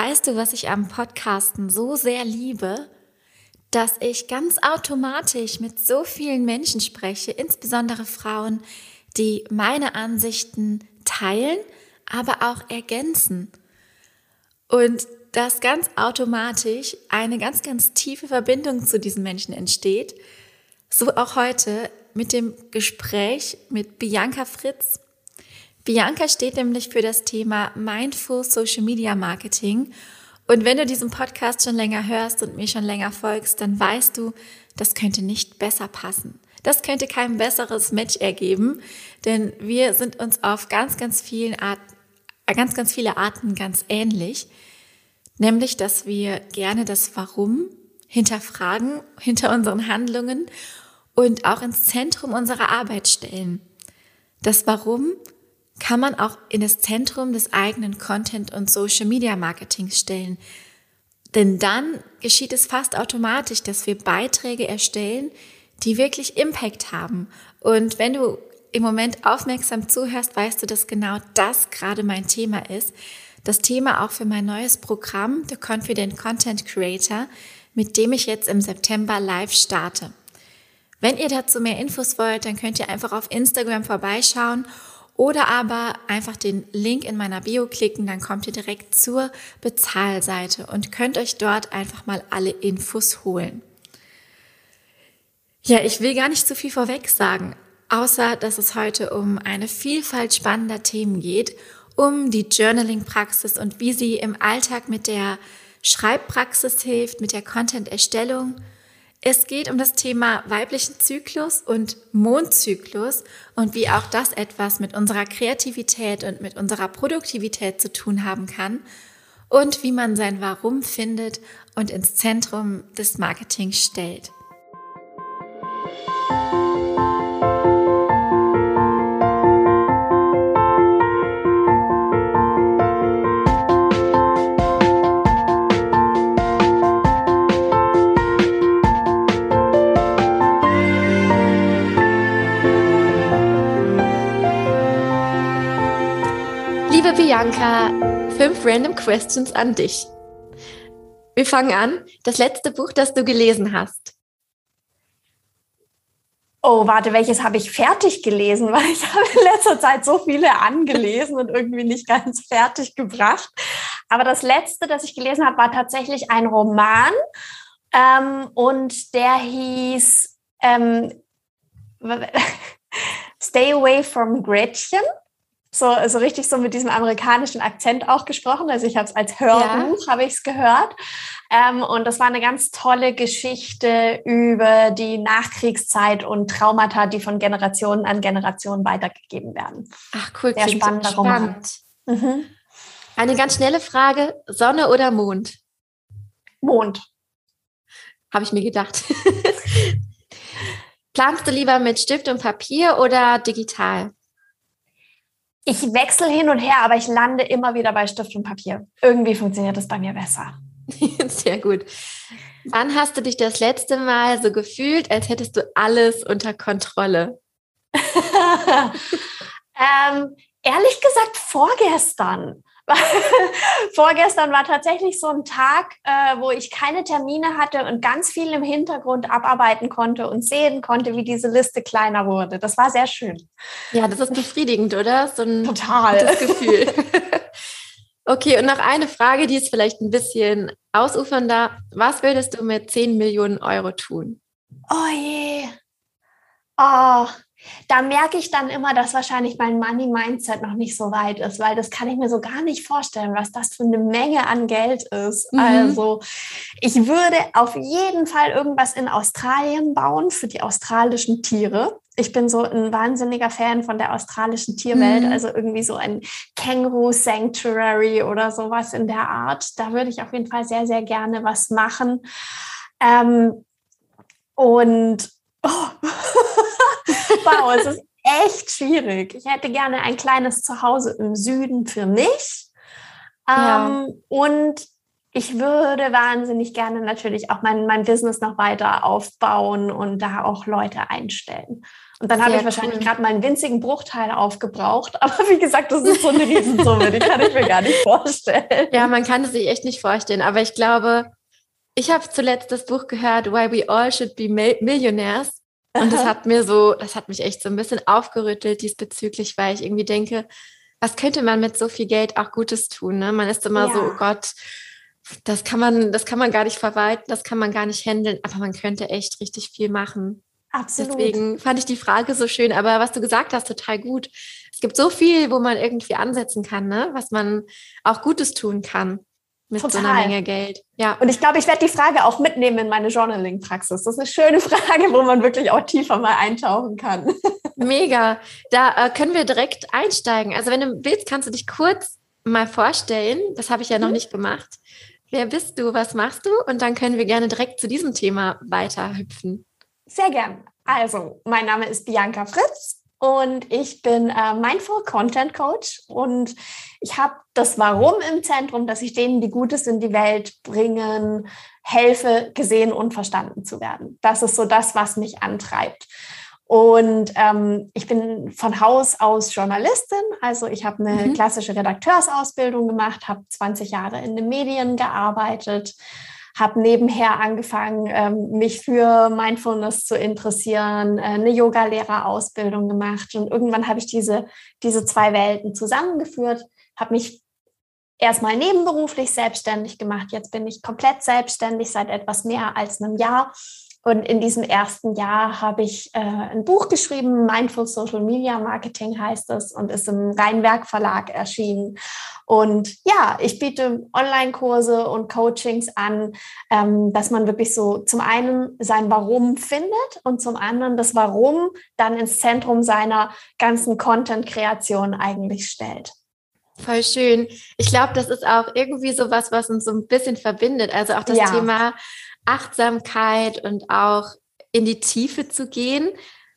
Weißt du, was ich am Podcasten so sehr liebe? Dass ich ganz automatisch mit so vielen Menschen spreche, insbesondere Frauen, die meine Ansichten teilen, aber auch ergänzen. Und dass ganz automatisch eine ganz, ganz tiefe Verbindung zu diesen Menschen entsteht. So auch heute mit dem Gespräch mit Bianca Fritz. Bianca steht nämlich für das Thema Mindful Social Media Marketing. Und wenn du diesen Podcast schon länger hörst und mir schon länger folgst, dann weißt du, das könnte nicht besser passen. Das könnte kein besseres Match ergeben, denn wir sind uns auf ganz, ganz vielen Arten, ganz, ganz viele Arten ganz ähnlich. Nämlich, dass wir gerne das Warum hinterfragen, hinter unseren Handlungen und auch ins Zentrum unserer Arbeit stellen. Das Warum kann man auch in das Zentrum des eigenen Content und Social Media Marketings stellen. Denn dann geschieht es fast automatisch, dass wir Beiträge erstellen, die wirklich Impact haben. Und wenn du im Moment aufmerksam zuhörst, weißt du, dass genau das gerade mein Thema ist. Das Thema auch für mein neues Programm, The Confident Content Creator, mit dem ich jetzt im September live starte. Wenn ihr dazu mehr Infos wollt, dann könnt ihr einfach auf Instagram vorbeischauen oder aber einfach den Link in meiner Bio klicken, dann kommt ihr direkt zur Bezahlseite und könnt euch dort einfach mal alle Infos holen. Ja, ich will gar nicht zu viel vorweg sagen, außer dass es heute um eine Vielfalt spannender Themen geht, um die Journaling-Praxis und wie sie im Alltag mit der Schreibpraxis hilft, mit der Content-Erstellung. Es geht um das Thema weiblichen Zyklus und Mondzyklus und wie auch das etwas mit unserer Kreativität und mit unserer Produktivität zu tun haben kann und wie man sein Warum findet und ins Zentrum des Marketings stellt. Bianca, fünf random questions an dich. Wir fangen an. Das letzte Buch, das du gelesen hast. Oh, warte, welches habe ich fertig gelesen? Weil ich habe in letzter Zeit so viele angelesen und irgendwie nicht ganz fertig gebracht. Aber das letzte, das ich gelesen habe, war tatsächlich ein Roman. Ähm, und der hieß ähm, Stay Away from Gretchen so also richtig so mit diesem amerikanischen Akzent auch gesprochen. Also ich habe es als Hörbuch, ja. habe ich es gehört. Ähm, und das war eine ganz tolle Geschichte über die Nachkriegszeit und Traumata, die von Generation an Generation weitergegeben werden. Ach cool, sehr spannender Roman. Mhm. Eine ganz schnelle Frage: Sonne oder Mond? Mond. Habe ich mir gedacht. Planst du lieber mit Stift und Papier oder digital? Ich wechsle hin und her, aber ich lande immer wieder bei Stift und Papier. Irgendwie funktioniert das bei mir besser. Sehr gut. Wann hast du dich das letzte Mal so gefühlt, als hättest du alles unter Kontrolle? ähm, ehrlich gesagt, vorgestern. Vorgestern war tatsächlich so ein Tag, äh, wo ich keine Termine hatte und ganz viel im Hintergrund abarbeiten konnte und sehen konnte, wie diese Liste kleiner wurde. Das war sehr schön. Ja, das ist befriedigend, oder? So ein Total. gutes Gefühl. okay, und noch eine Frage, die ist vielleicht ein bisschen ausufernder. Was würdest du mit 10 Millionen Euro tun? Oh je. Oh, da merke ich dann immer, dass wahrscheinlich mein Money-Mindset noch nicht so weit ist, weil das kann ich mir so gar nicht vorstellen, was das für eine Menge an Geld ist. Mhm. Also ich würde auf jeden Fall irgendwas in Australien bauen für die australischen Tiere. Ich bin so ein wahnsinniger Fan von der australischen Tierwelt, mhm. also irgendwie so ein Känguru Sanctuary oder sowas in der Art. Da würde ich auf jeden Fall sehr, sehr gerne was machen. Ähm, und oh. wow, es ist echt schwierig. Ich hätte gerne ein kleines Zuhause im Süden für mich. Ja. Ähm, und ich würde wahnsinnig gerne natürlich auch mein, mein Business noch weiter aufbauen und da auch Leute einstellen. Und dann habe ich wahrscheinlich cool. gerade mal einen winzigen Bruchteil aufgebraucht. Aber wie gesagt, das ist so eine Riesensumme, die kann ich mir gar nicht vorstellen. Ja, man kann es sich echt nicht vorstellen. Aber ich glaube, ich habe zuletzt das Buch gehört, Why We All Should Be Millionaires. Und das hat mir so, das hat mich echt so ein bisschen aufgerüttelt diesbezüglich, weil ich irgendwie denke, was könnte man mit so viel Geld auch Gutes tun? Ne? Man ist immer ja. so, oh Gott, das kann man, das kann man gar nicht verwalten, das kann man gar nicht handeln, aber man könnte echt richtig viel machen. Absolut. Deswegen fand ich die Frage so schön, aber was du gesagt hast, total gut. Es gibt so viel, wo man irgendwie ansetzen kann, ne? was man auch Gutes tun kann mit Total. so einer Menge Geld. Ja. Und ich glaube, ich werde die Frage auch mitnehmen in meine Journaling-Praxis. Das ist eine schöne Frage, wo man wirklich auch tiefer mal eintauchen kann. Mega. Da äh, können wir direkt einsteigen. Also wenn du willst, kannst du dich kurz mal vorstellen. Das habe ich ja noch mhm. nicht gemacht. Wer bist du? Was machst du? Und dann können wir gerne direkt zu diesem Thema weiterhüpfen. Sehr gern. Also, mein Name ist Bianca Fritz und ich bin äh, Mindful Content Coach und ich habe das Warum im Zentrum, dass ich denen, die Gutes in die Welt bringen, helfe, gesehen und verstanden zu werden. Das ist so das, was mich antreibt. Und ähm, ich bin von Haus aus Journalistin, also ich habe eine mhm. klassische Redakteursausbildung gemacht, habe 20 Jahre in den Medien gearbeitet, habe nebenher angefangen, ähm, mich für Mindfulness zu interessieren, äh, eine Yoga-Lehrerausbildung gemacht und irgendwann habe ich diese, diese zwei Welten zusammengeführt, habe mich erstmal nebenberuflich selbstständig gemacht. Jetzt bin ich komplett selbstständig seit etwas mehr als einem Jahr und in diesem ersten Jahr habe ich äh, ein Buch geschrieben, Mindful Social Media Marketing heißt es und ist im Rheinwerk Verlag erschienen. Und ja, ich biete Online-Kurse und Coachings an, ähm, dass man wirklich so zum einen sein Warum findet und zum anderen das Warum dann ins Zentrum seiner ganzen Content-Kreation eigentlich stellt. Voll schön. Ich glaube, das ist auch irgendwie so was, was uns so ein bisschen verbindet. Also auch das ja. Thema Achtsamkeit und auch in die Tiefe zu gehen.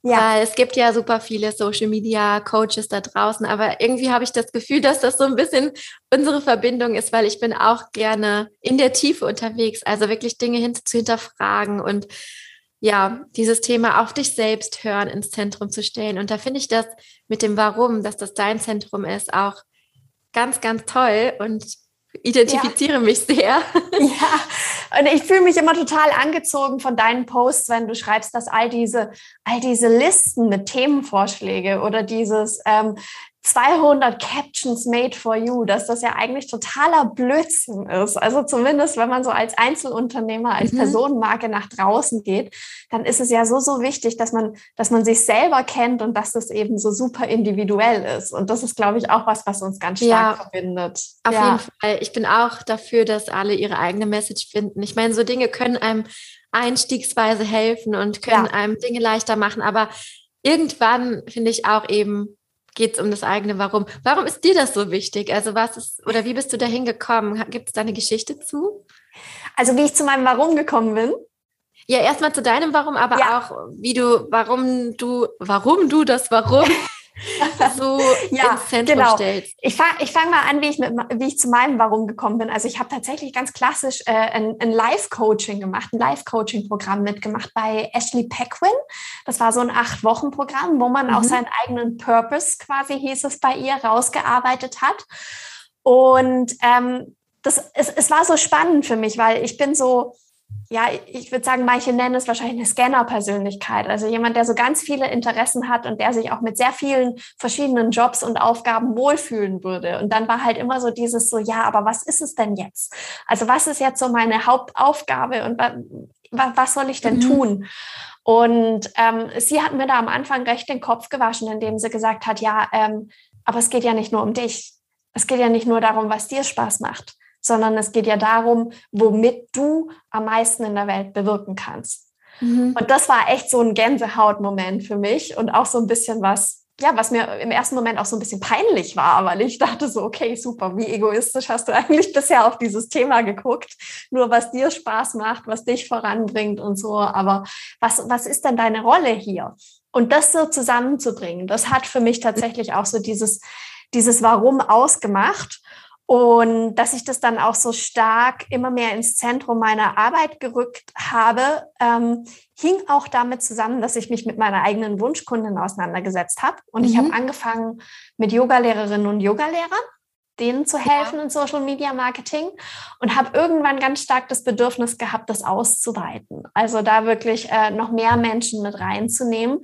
Ja. Weil es gibt ja super viele Social Media Coaches da draußen, aber irgendwie habe ich das Gefühl, dass das so ein bisschen unsere Verbindung ist, weil ich bin auch gerne in der Tiefe unterwegs, also wirklich Dinge hin zu hinterfragen und ja, dieses Thema auf dich selbst hören ins Zentrum zu stellen. Und da finde ich das mit dem Warum, dass das dein Zentrum ist, auch ganz, ganz toll. Und identifiziere ja. mich sehr. Ja, und ich fühle mich immer total angezogen von deinen Posts, wenn du schreibst, dass all diese, all diese Listen mit Themenvorschläge oder dieses, ähm, 200 Captions made for you, dass das ja eigentlich totaler Blödsinn ist. Also zumindest, wenn man so als Einzelunternehmer, als mhm. Personenmarke nach draußen geht, dann ist es ja so, so wichtig, dass man, dass man sich selber kennt und dass das eben so super individuell ist. Und das ist, glaube ich, auch was, was uns ganz stark ja, verbindet. Auf ja. jeden Fall. Ich bin auch dafür, dass alle ihre eigene Message finden. Ich meine, so Dinge können einem einstiegsweise helfen und können ja. einem Dinge leichter machen, aber irgendwann finde ich auch eben, geht es um das eigene Warum. Warum ist dir das so wichtig? Also was ist, oder wie bist du da hingekommen? Gibt es da eine Geschichte zu? Also wie ich zu meinem Warum gekommen bin? Ja, erstmal zu deinem Warum, aber ja. auch wie du, warum du, warum du das Warum so ja, ins Zentrum genau. stellst. Ich fange ich fang mal an, wie ich, mit, wie ich zu meinem Warum gekommen bin. Also ich habe tatsächlich ganz klassisch äh, ein, ein Live-Coaching gemacht, ein Live-Coaching-Programm mitgemacht bei Ashley Pequin. Das war so ein Acht-Wochen-Programm, wo man mhm. auch seinen eigenen Purpose, quasi hieß es bei ihr, rausgearbeitet hat. Und ähm, das, es, es war so spannend für mich, weil ich bin so ja, ich würde sagen, manche nennen es wahrscheinlich eine Scanner-Persönlichkeit. Also jemand, der so ganz viele Interessen hat und der sich auch mit sehr vielen verschiedenen Jobs und Aufgaben wohlfühlen würde. Und dann war halt immer so dieses so, ja, aber was ist es denn jetzt? Also was ist jetzt so meine Hauptaufgabe und wa was soll ich denn mhm. tun? Und ähm, sie hat mir da am Anfang recht den Kopf gewaschen, indem sie gesagt hat, ja, ähm, aber es geht ja nicht nur um dich. Es geht ja nicht nur darum, was dir Spaß macht sondern es geht ja darum, womit du am meisten in der Welt bewirken kannst. Mhm. Und das war echt so ein Gänsehautmoment für mich und auch so ein bisschen was, ja, was mir im ersten Moment auch so ein bisschen peinlich war, weil ich dachte so, okay, super, wie egoistisch hast du eigentlich bisher auf dieses Thema geguckt? Nur was dir Spaß macht, was dich voranbringt und so. Aber was, was ist denn deine Rolle hier? Und das so zusammenzubringen, das hat für mich tatsächlich auch so dieses, dieses Warum ausgemacht. Und dass ich das dann auch so stark immer mehr ins Zentrum meiner Arbeit gerückt habe, ähm, hing auch damit zusammen, dass ich mich mit meiner eigenen Wunschkundin auseinandergesetzt habe. Und mhm. ich habe angefangen mit Yogalehrerinnen und Yogalehrern denen zu helfen ja. in Social Media Marketing und habe irgendwann ganz stark das Bedürfnis gehabt, das auszuweiten. Also da wirklich äh, noch mehr Menschen mit reinzunehmen.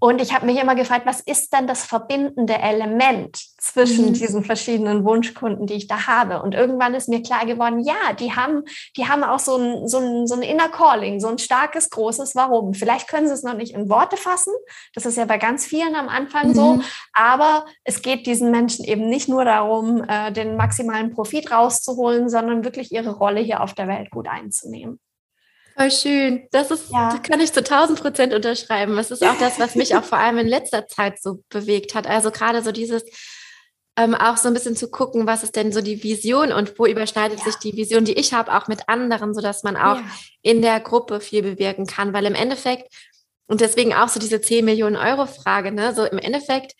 Und ich habe mich immer gefragt, was ist denn das verbindende Element zwischen mhm. diesen verschiedenen Wunschkunden, die ich da habe? Und irgendwann ist mir klar geworden, ja, die haben, die haben auch so ein, so ein, so ein Inner Calling, so ein starkes, großes Warum. Vielleicht können sie es noch nicht in Worte fassen. Das ist ja bei ganz vielen am Anfang mhm. so. Aber es geht diesen Menschen eben nicht nur darum, äh, den maximalen Profit rauszuholen, sondern wirklich ihre Rolle hier auf der Welt gut einzunehmen. Voll schön. Das ist, ja. das kann ich zu 1000 Prozent unterschreiben. Das ist auch das, was mich auch vor allem in letzter Zeit so bewegt hat. Also gerade so dieses, ähm, auch so ein bisschen zu gucken, was ist denn so die Vision und wo überschneidet ja. sich die Vision, die ich habe, auch mit anderen, sodass man auch ja. in der Gruppe viel bewirken kann. Weil im Endeffekt, und deswegen auch so diese 10 Millionen Euro Frage, ne, so im Endeffekt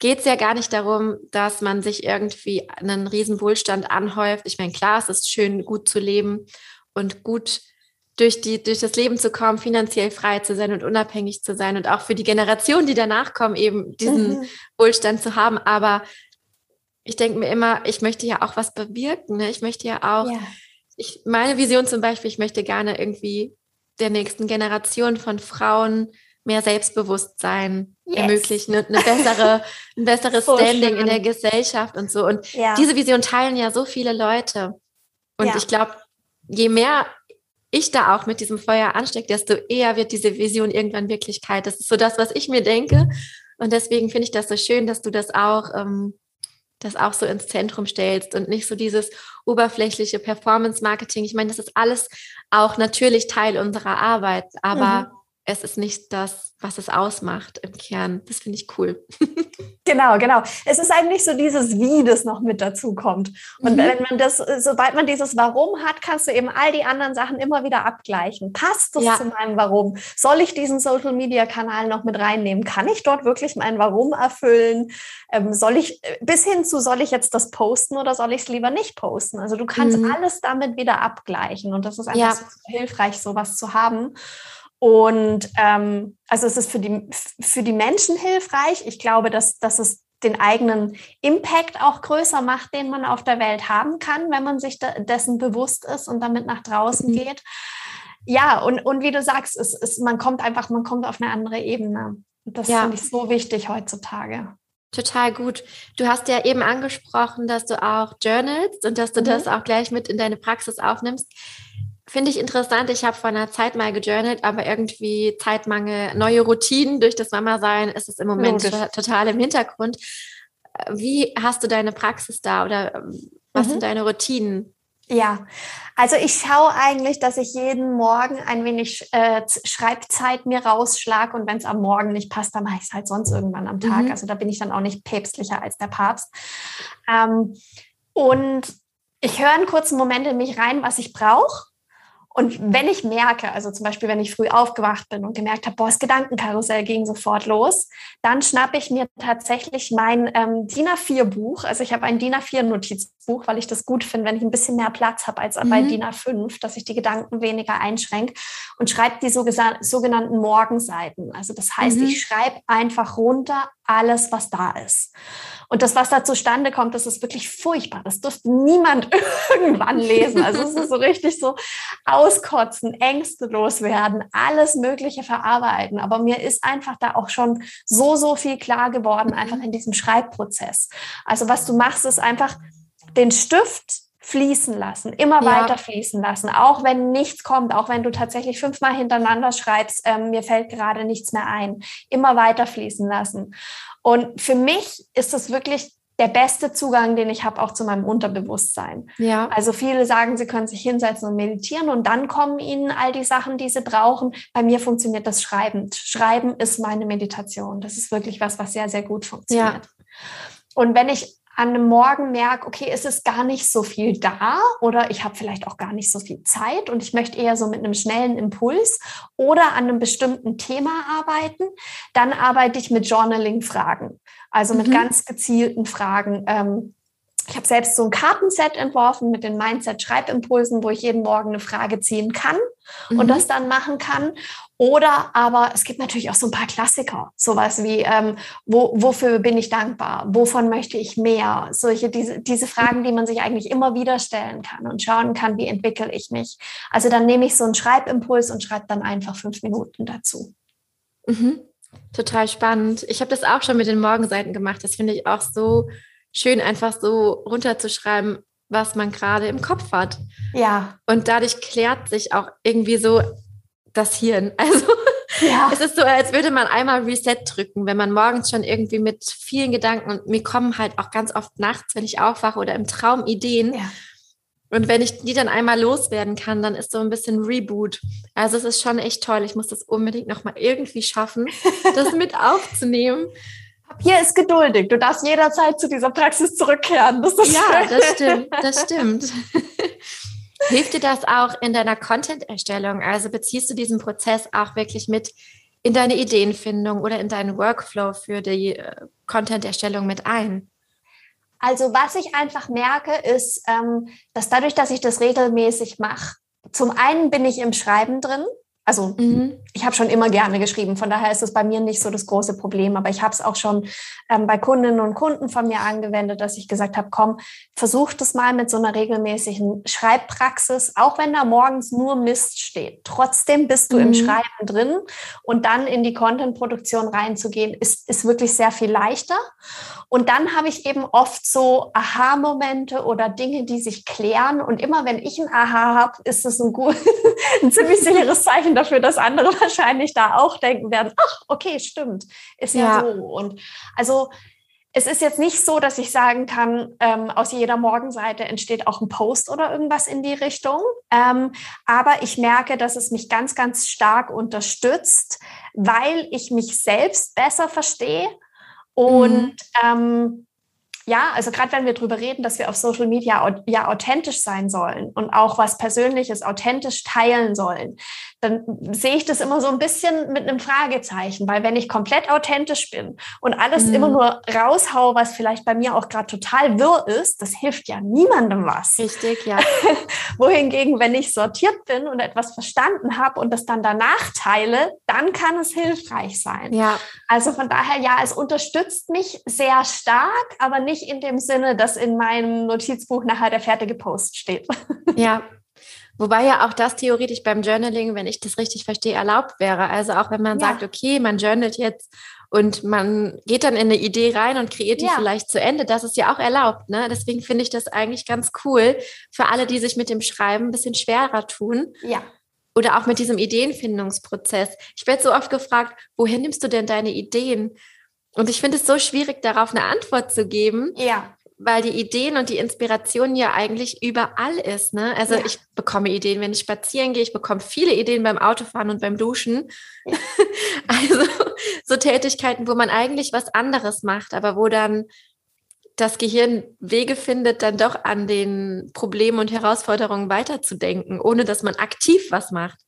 geht es ja gar nicht darum, dass man sich irgendwie einen riesen Wohlstand anhäuft. Ich meine, klar, es ist schön, gut zu leben und gut durch, die, durch das Leben zu kommen, finanziell frei zu sein und unabhängig zu sein und auch für die Generation, die danach kommen, eben diesen mhm. Wohlstand zu haben. Aber ich denke mir immer, ich möchte ja auch was bewirken. Ne? Ich möchte ja auch, ja. Ich, meine Vision zum Beispiel, ich möchte gerne irgendwie der nächsten Generation von Frauen mehr Selbstbewusstsein yes. ermöglichen und eine bessere, ein besseres so Standing schön. in der Gesellschaft und so. Und ja. diese Vision teilen ja so viele Leute. Und ja. ich glaube, je mehr ich da auch mit diesem Feuer anstecke, desto eher wird diese Vision irgendwann Wirklichkeit. Das ist so das, was ich mir denke. Und deswegen finde ich das so schön, dass du das auch, ähm, das auch so ins Zentrum stellst und nicht so dieses oberflächliche Performance-Marketing. Ich meine, das ist alles auch natürlich Teil unserer Arbeit, aber mhm es ist nicht das, was es ausmacht im Kern. Das finde ich cool. genau, genau. Es ist eigentlich so dieses Wie, das noch mit dazu kommt. Und mhm. wenn man das, sobald man dieses Warum hat, kannst du eben all die anderen Sachen immer wieder abgleichen. Passt das ja. zu meinem Warum? Soll ich diesen Social Media Kanal noch mit reinnehmen? Kann ich dort wirklich mein Warum erfüllen? Ähm, soll ich bis hin zu, soll ich jetzt das posten oder soll ich es lieber nicht posten? Also du kannst mhm. alles damit wieder abgleichen. Und das ist einfach ja. so hilfreich, sowas zu haben. Und ähm, also es ist für die, für die Menschen hilfreich. Ich glaube, dass, dass es den eigenen Impact auch größer macht, den man auf der Welt haben kann, wenn man sich dessen bewusst ist und damit nach draußen mhm. geht. Ja, und, und wie du sagst, es, es, man kommt einfach, man kommt auf eine andere Ebene. Und das ja. finde ich so wichtig heutzutage. Total gut. Du hast ja eben angesprochen, dass du auch journalst und dass du mhm. das auch gleich mit in deine Praxis aufnimmst. Finde ich interessant. Ich habe vor einer Zeit mal gejournalt, aber irgendwie Zeitmangel, neue Routinen durch das Mama-Sein ist es im Moment Logisch. total im Hintergrund. Wie hast du deine Praxis da oder ähm, was mhm. sind deine Routinen? Ja, also ich schaue eigentlich, dass ich jeden Morgen ein wenig äh, Schreibzeit mir rausschlage und wenn es am Morgen nicht passt, dann mache ich es halt sonst irgendwann am Tag. Mhm. Also da bin ich dann auch nicht päpstlicher als der Papst. Ähm, und ich höre einen kurzen Moment in mich rein, was ich brauche und wenn ich merke, also zum Beispiel, wenn ich früh aufgewacht bin und gemerkt habe, boah, das Gedankenkarussell ging sofort los, dann schnappe ich mir tatsächlich mein ähm, DIN A4-Buch. Also ich habe ein DIN A4-Notizbuch, weil ich das gut finde, wenn ich ein bisschen mehr Platz habe als mhm. bei DIN A5, dass ich die Gedanken weniger einschränke und schreibe die sogenannten Morgenseiten. Also das heißt, mhm. ich schreibe einfach runter alles, was da ist. Und das, was da zustande kommt, das ist wirklich furchtbar. Das dürfte niemand irgendwann lesen. Also es ist so richtig so auskotzen, Ängste loswerden, alles Mögliche verarbeiten. Aber mir ist einfach da auch schon so, so viel klar geworden, einfach in diesem Schreibprozess. Also was du machst, ist einfach den Stift fließen lassen, immer ja. weiter fließen lassen, auch wenn nichts kommt, auch wenn du tatsächlich fünfmal hintereinander schreibst, ähm, mir fällt gerade nichts mehr ein, immer weiter fließen lassen. Und für mich ist das wirklich der beste Zugang, den ich habe, auch zu meinem Unterbewusstsein. Ja. Also viele sagen, sie können sich hinsetzen und meditieren und dann kommen ihnen all die Sachen, die sie brauchen. Bei mir funktioniert das schreibend. Schreiben ist meine Meditation. Das ist wirklich was, was sehr, sehr gut funktioniert. Ja. Und wenn ich an einem Morgen merke, okay, es ist gar nicht so viel da oder ich habe vielleicht auch gar nicht so viel Zeit und ich möchte eher so mit einem schnellen Impuls oder an einem bestimmten Thema arbeiten, dann arbeite ich mit Journaling-Fragen, also mit mhm. ganz gezielten Fragen. Ähm, ich habe selbst so ein Kartenset entworfen mit den Mindset-Schreibimpulsen, wo ich jeden Morgen eine Frage ziehen kann mhm. und das dann machen kann. Oder aber es gibt natürlich auch so ein paar Klassiker, sowas wie, ähm, wo, wofür bin ich dankbar? Wovon möchte ich mehr? Solche, diese, diese Fragen, die man sich eigentlich immer wieder stellen kann und schauen kann, wie entwickle ich mich? Also dann nehme ich so einen Schreibimpuls und schreibe dann einfach fünf Minuten dazu. Mhm. Total spannend. Ich habe das auch schon mit den Morgenseiten gemacht. Das finde ich auch so schön, einfach so runterzuschreiben, was man gerade im Kopf hat. Ja. Und dadurch klärt sich auch irgendwie so das Hirn. Also ja. es ist so, als würde man einmal Reset drücken, wenn man morgens schon irgendwie mit vielen Gedanken und mir kommen halt auch ganz oft nachts, wenn ich aufwache oder im Traum Ideen. Ja. Und wenn ich die dann einmal loswerden kann, dann ist so ein bisschen Reboot. Also es ist schon echt toll. Ich muss das unbedingt nochmal irgendwie schaffen, das mit aufzunehmen. Hier ist geduldig. Du darfst jederzeit zu dieser Praxis zurückkehren. Das ja, schön. das stimmt. Das stimmt. Hilft dir das auch in deiner Content-Erstellung? Also beziehst du diesen Prozess auch wirklich mit in deine Ideenfindung oder in deinen Workflow für die äh, Content-Erstellung mit ein? Also was ich einfach merke, ist, ähm, dass dadurch, dass ich das regelmäßig mache, zum einen bin ich im Schreiben drin, also mhm. ich habe schon immer gerne geschrieben, von daher ist es bei mir nicht so das große Problem. Aber ich habe es auch schon ähm, bei Kundinnen und Kunden von mir angewendet, dass ich gesagt habe, komm, versuch das mal mit so einer regelmäßigen Schreibpraxis, auch wenn da morgens nur Mist steht. Trotzdem bist du mhm. im Schreiben drin und dann in die Content-Produktion reinzugehen, ist, ist wirklich sehr viel leichter. Und dann habe ich eben oft so Aha-Momente oder Dinge, die sich klären. Und immer wenn ich ein Aha habe, ist es ein, gut, ein ziemlich sicheres Zeichen dafür, dass andere wahrscheinlich da auch denken werden, ach, okay, stimmt, ist ja, ja so. Und also es ist jetzt nicht so, dass ich sagen kann, ähm, aus jeder Morgenseite entsteht auch ein Post oder irgendwas in die Richtung. Ähm, aber ich merke, dass es mich ganz, ganz stark unterstützt, weil ich mich selbst besser verstehe und mhm. ähm, ja, also gerade wenn wir darüber reden, dass wir auf Social Media ja authentisch sein sollen und auch was Persönliches authentisch teilen sollen, dann sehe ich das immer so ein bisschen mit einem Fragezeichen, weil wenn ich komplett authentisch bin und alles mhm. immer nur raushaue, was vielleicht bei mir auch gerade total wirr ist, das hilft ja niemandem was. Richtig, ja. Wohingegen, wenn ich sortiert bin und etwas verstanden habe und das dann danach teile, dann kann es hilfreich sein. Ja. Also von daher, ja, es unterstützt mich sehr stark, aber nicht nicht in dem Sinne, dass in meinem Notizbuch nachher der fertige Post steht. Ja. Wobei ja auch das theoretisch beim Journaling, wenn ich das richtig verstehe, erlaubt wäre. Also auch wenn man ja. sagt, okay, man journalt jetzt und man geht dann in eine Idee rein und kreiert die ja. vielleicht zu Ende, das ist ja auch erlaubt. Ne? Deswegen finde ich das eigentlich ganz cool für alle, die sich mit dem Schreiben ein bisschen schwerer tun. Ja. Oder auch mit diesem Ideenfindungsprozess. Ich werde so oft gefragt, woher nimmst du denn deine Ideen? Und ich finde es so schwierig, darauf eine Antwort zu geben. Ja. Weil die Ideen und die Inspiration ja eigentlich überall ist. Ne? Also ja. ich bekomme Ideen, wenn ich spazieren gehe, ich bekomme viele Ideen beim Autofahren und beim Duschen. Ja. also so Tätigkeiten, wo man eigentlich was anderes macht, aber wo dann das Gehirn Wege findet, dann doch an den Problemen und Herausforderungen weiterzudenken, ohne dass man aktiv was macht.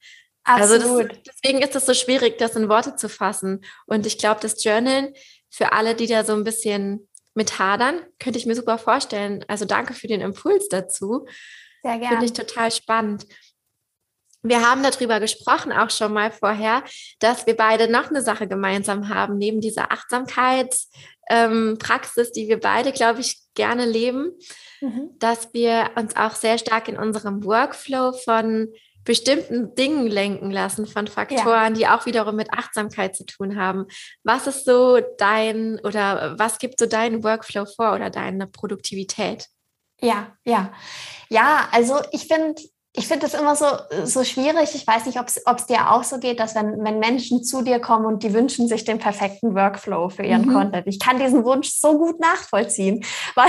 Absolut. Also das, deswegen ist es so schwierig, das in Worte zu fassen. Und ich glaube, das Journalen für alle, die da so ein bisschen mit hadern, könnte ich mir super vorstellen. Also danke für den Impuls dazu. Sehr gerne. Finde ich total spannend. Wir haben darüber gesprochen, auch schon mal vorher, dass wir beide noch eine Sache gemeinsam haben, neben dieser Achtsamkeitspraxis, ähm, die wir beide, glaube ich, gerne leben, mhm. dass wir uns auch sehr stark in unserem Workflow von bestimmten Dingen lenken lassen, von Faktoren, ja. die auch wiederum mit Achtsamkeit zu tun haben. Was ist so dein oder was gibt so deinen Workflow vor oder deine Produktivität? Ja, ja. Ja, also ich finde, ich finde das immer so, so schwierig. Ich weiß nicht, ob es dir auch so geht, dass wenn, wenn Menschen zu dir kommen und die wünschen sich den perfekten Workflow für ihren mhm. Content. Ich kann diesen Wunsch so gut nachvollziehen, weil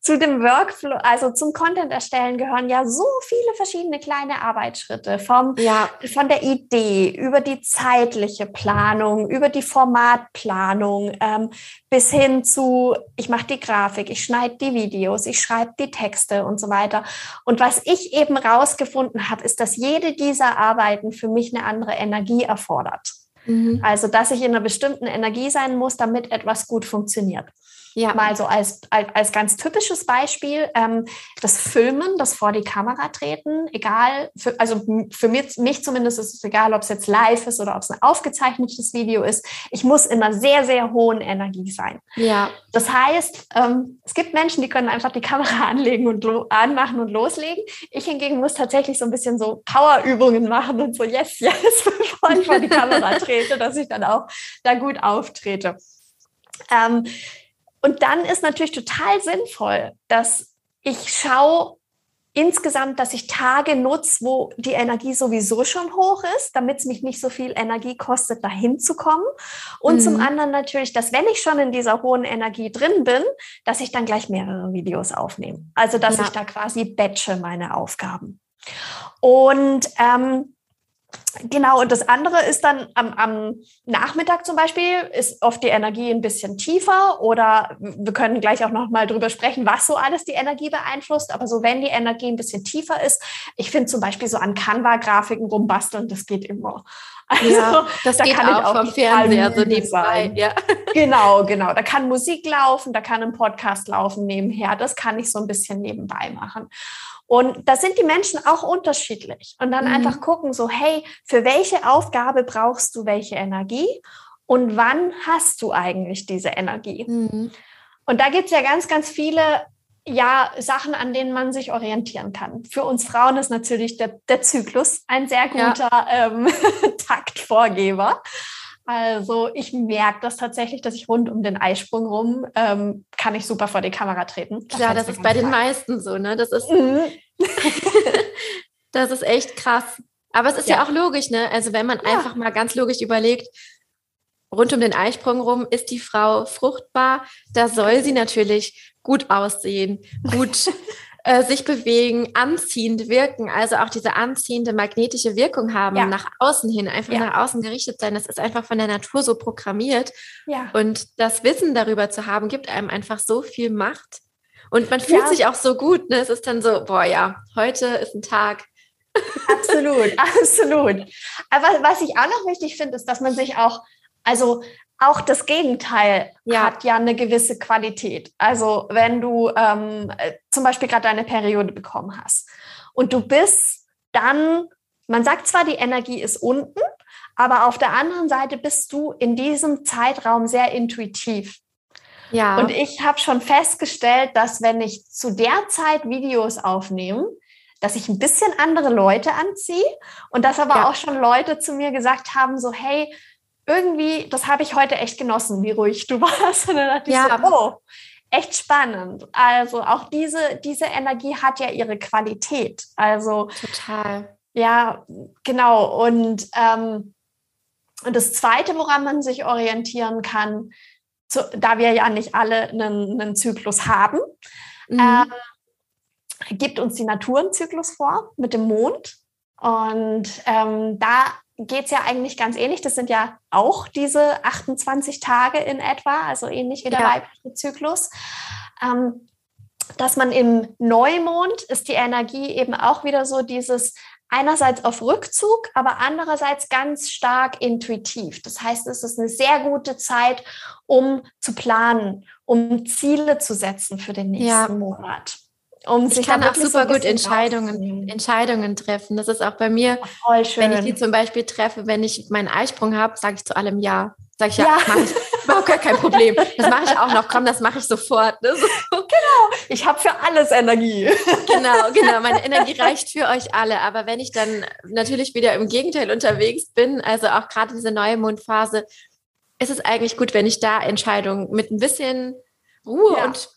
zu dem Workflow, also zum Content erstellen gehören ja so viele verschiedene kleine Arbeitsschritte vom, ja. von der Idee über die zeitliche Planung, über die Formatplanung, ähm, bis hin zu, ich mache die Grafik, ich schneide die Videos, ich schreibe die Texte und so weiter. Und was ich eben rausgefunden habe, ist, dass jede dieser Arbeiten für mich eine andere Energie erfordert. Mhm. Also, dass ich in einer bestimmten Energie sein muss, damit etwas gut funktioniert. Ja. Mal so als, als, als ganz typisches Beispiel, ähm, das Filmen, das vor die Kamera treten, egal, für, also für mich, mich zumindest ist es egal, ob es jetzt live ist oder ob es ein aufgezeichnetes Video ist. Ich muss immer sehr, sehr hohen Energie sein. Ja. Das heißt, ähm, es gibt Menschen, die können einfach die Kamera anlegen und anmachen und loslegen. Ich hingegen muss tatsächlich so ein bisschen so Powerübungen machen und so yes, yes, bevor ich vor die Kamera trete, dass ich dann auch da gut auftrete. Ähm, und dann ist natürlich total sinnvoll, dass ich schaue insgesamt, dass ich Tage nutze, wo die Energie sowieso schon hoch ist, damit es mich nicht so viel Energie kostet, dahin zu kommen. Und mhm. zum anderen natürlich, dass wenn ich schon in dieser hohen Energie drin bin, dass ich dann gleich mehrere Videos aufnehme. Also dass ja. ich da quasi batche meine Aufgaben. Und ähm, Genau, und das andere ist dann am, am, Nachmittag zum Beispiel, ist oft die Energie ein bisschen tiefer oder wir können gleich auch nochmal drüber sprechen, was so alles die Energie beeinflusst. Aber so, wenn die Energie ein bisschen tiefer ist, ich finde zum Beispiel so an Canva-Grafiken rumbasteln, das geht immer. Also, ja, das da geht kann auch, auch vom Fernseher so nebenbei. Ja. Genau, genau. Da kann Musik laufen, da kann ein Podcast laufen nebenher. Das kann ich so ein bisschen nebenbei machen. Und da sind die Menschen auch unterschiedlich. Und dann mhm. einfach gucken, so, hey, für welche Aufgabe brauchst du welche Energie? Und wann hast du eigentlich diese Energie? Mhm. Und da gibt es ja ganz, ganz viele ja, Sachen, an denen man sich orientieren kann. Für uns Frauen ist natürlich der, der Zyklus ein sehr guter ja. ähm, Taktvorgeber. Also ich merke das tatsächlich, dass ich rund um den Eisprung rum ähm, kann ich super vor die Kamera treten. Das Klar, das ist bei den meisten so, ne? Das ist, mhm. das ist echt krass. Aber es ist ja, ja auch logisch, ne? Also wenn man ja. einfach mal ganz logisch überlegt, rund um den Eisprung rum ist die Frau fruchtbar, da soll sie natürlich gut aussehen, gut äh, sich bewegen, anziehend wirken, also auch diese anziehende magnetische Wirkung haben, ja. nach außen hin, einfach ja. nach außen gerichtet sein. Das ist einfach von der Natur so programmiert. Ja. Und das Wissen darüber zu haben, gibt einem einfach so viel Macht. Und man fühlt sich auch so gut. Ne? Es ist dann so, boah ja, heute ist ein Tag. Absolut, absolut. Aber was ich auch noch wichtig finde, ist, dass man sich auch, also auch das Gegenteil ja. hat ja eine gewisse Qualität. Also wenn du ähm, äh, zum Beispiel gerade deine Periode bekommen hast und du bist dann, man sagt zwar, die Energie ist unten, aber auf der anderen Seite bist du in diesem Zeitraum sehr intuitiv. Ja. Und ich habe schon festgestellt, dass wenn ich zu der Zeit Videos aufnehme, dass ich ein bisschen andere Leute anziehe und dass aber ja. auch schon Leute zu mir gesagt haben, so hey, irgendwie, das habe ich heute echt genossen, wie ruhig du warst. Und dann dachte ja. ich so, oh, echt spannend. Also auch diese, diese Energie hat ja ihre Qualität. Also total. Ja, genau. Und, ähm, und das Zweite, woran man sich orientieren kann, zu, da wir ja nicht alle einen, einen Zyklus haben, mhm. ähm, gibt uns die Natur einen Zyklus vor mit dem Mond. Und ähm, da geht es ja eigentlich ganz ähnlich. Das sind ja auch diese 28 Tage in etwa, also ähnlich wie der ja. weibliche Zyklus. Ähm, dass man im Neumond ist die Energie eben auch wieder so dieses einerseits auf Rückzug, aber andererseits ganz stark intuitiv. Das heißt, es ist eine sehr gute Zeit, um zu planen, um Ziele zu setzen für den nächsten ja. Monat um ich sich kann auch super so gut Entscheidungen, Entscheidungen treffen. Das ist auch bei mir, wenn ich die zum Beispiel treffe, wenn ich meinen Eisprung habe, sage ich zu allem Ja. Sag ich ja, ja. mache ich überhaupt gar kein Problem. Das mache ich auch noch. Komm, das mache ich sofort. Ne? So. Genau. Ich habe für alles Energie. Genau, genau. Meine Energie reicht für euch alle. Aber wenn ich dann natürlich wieder im Gegenteil unterwegs bin, also auch gerade diese neue Mondphase, ist es eigentlich gut, wenn ich da Entscheidungen mit ein bisschen Ruhe ja. und?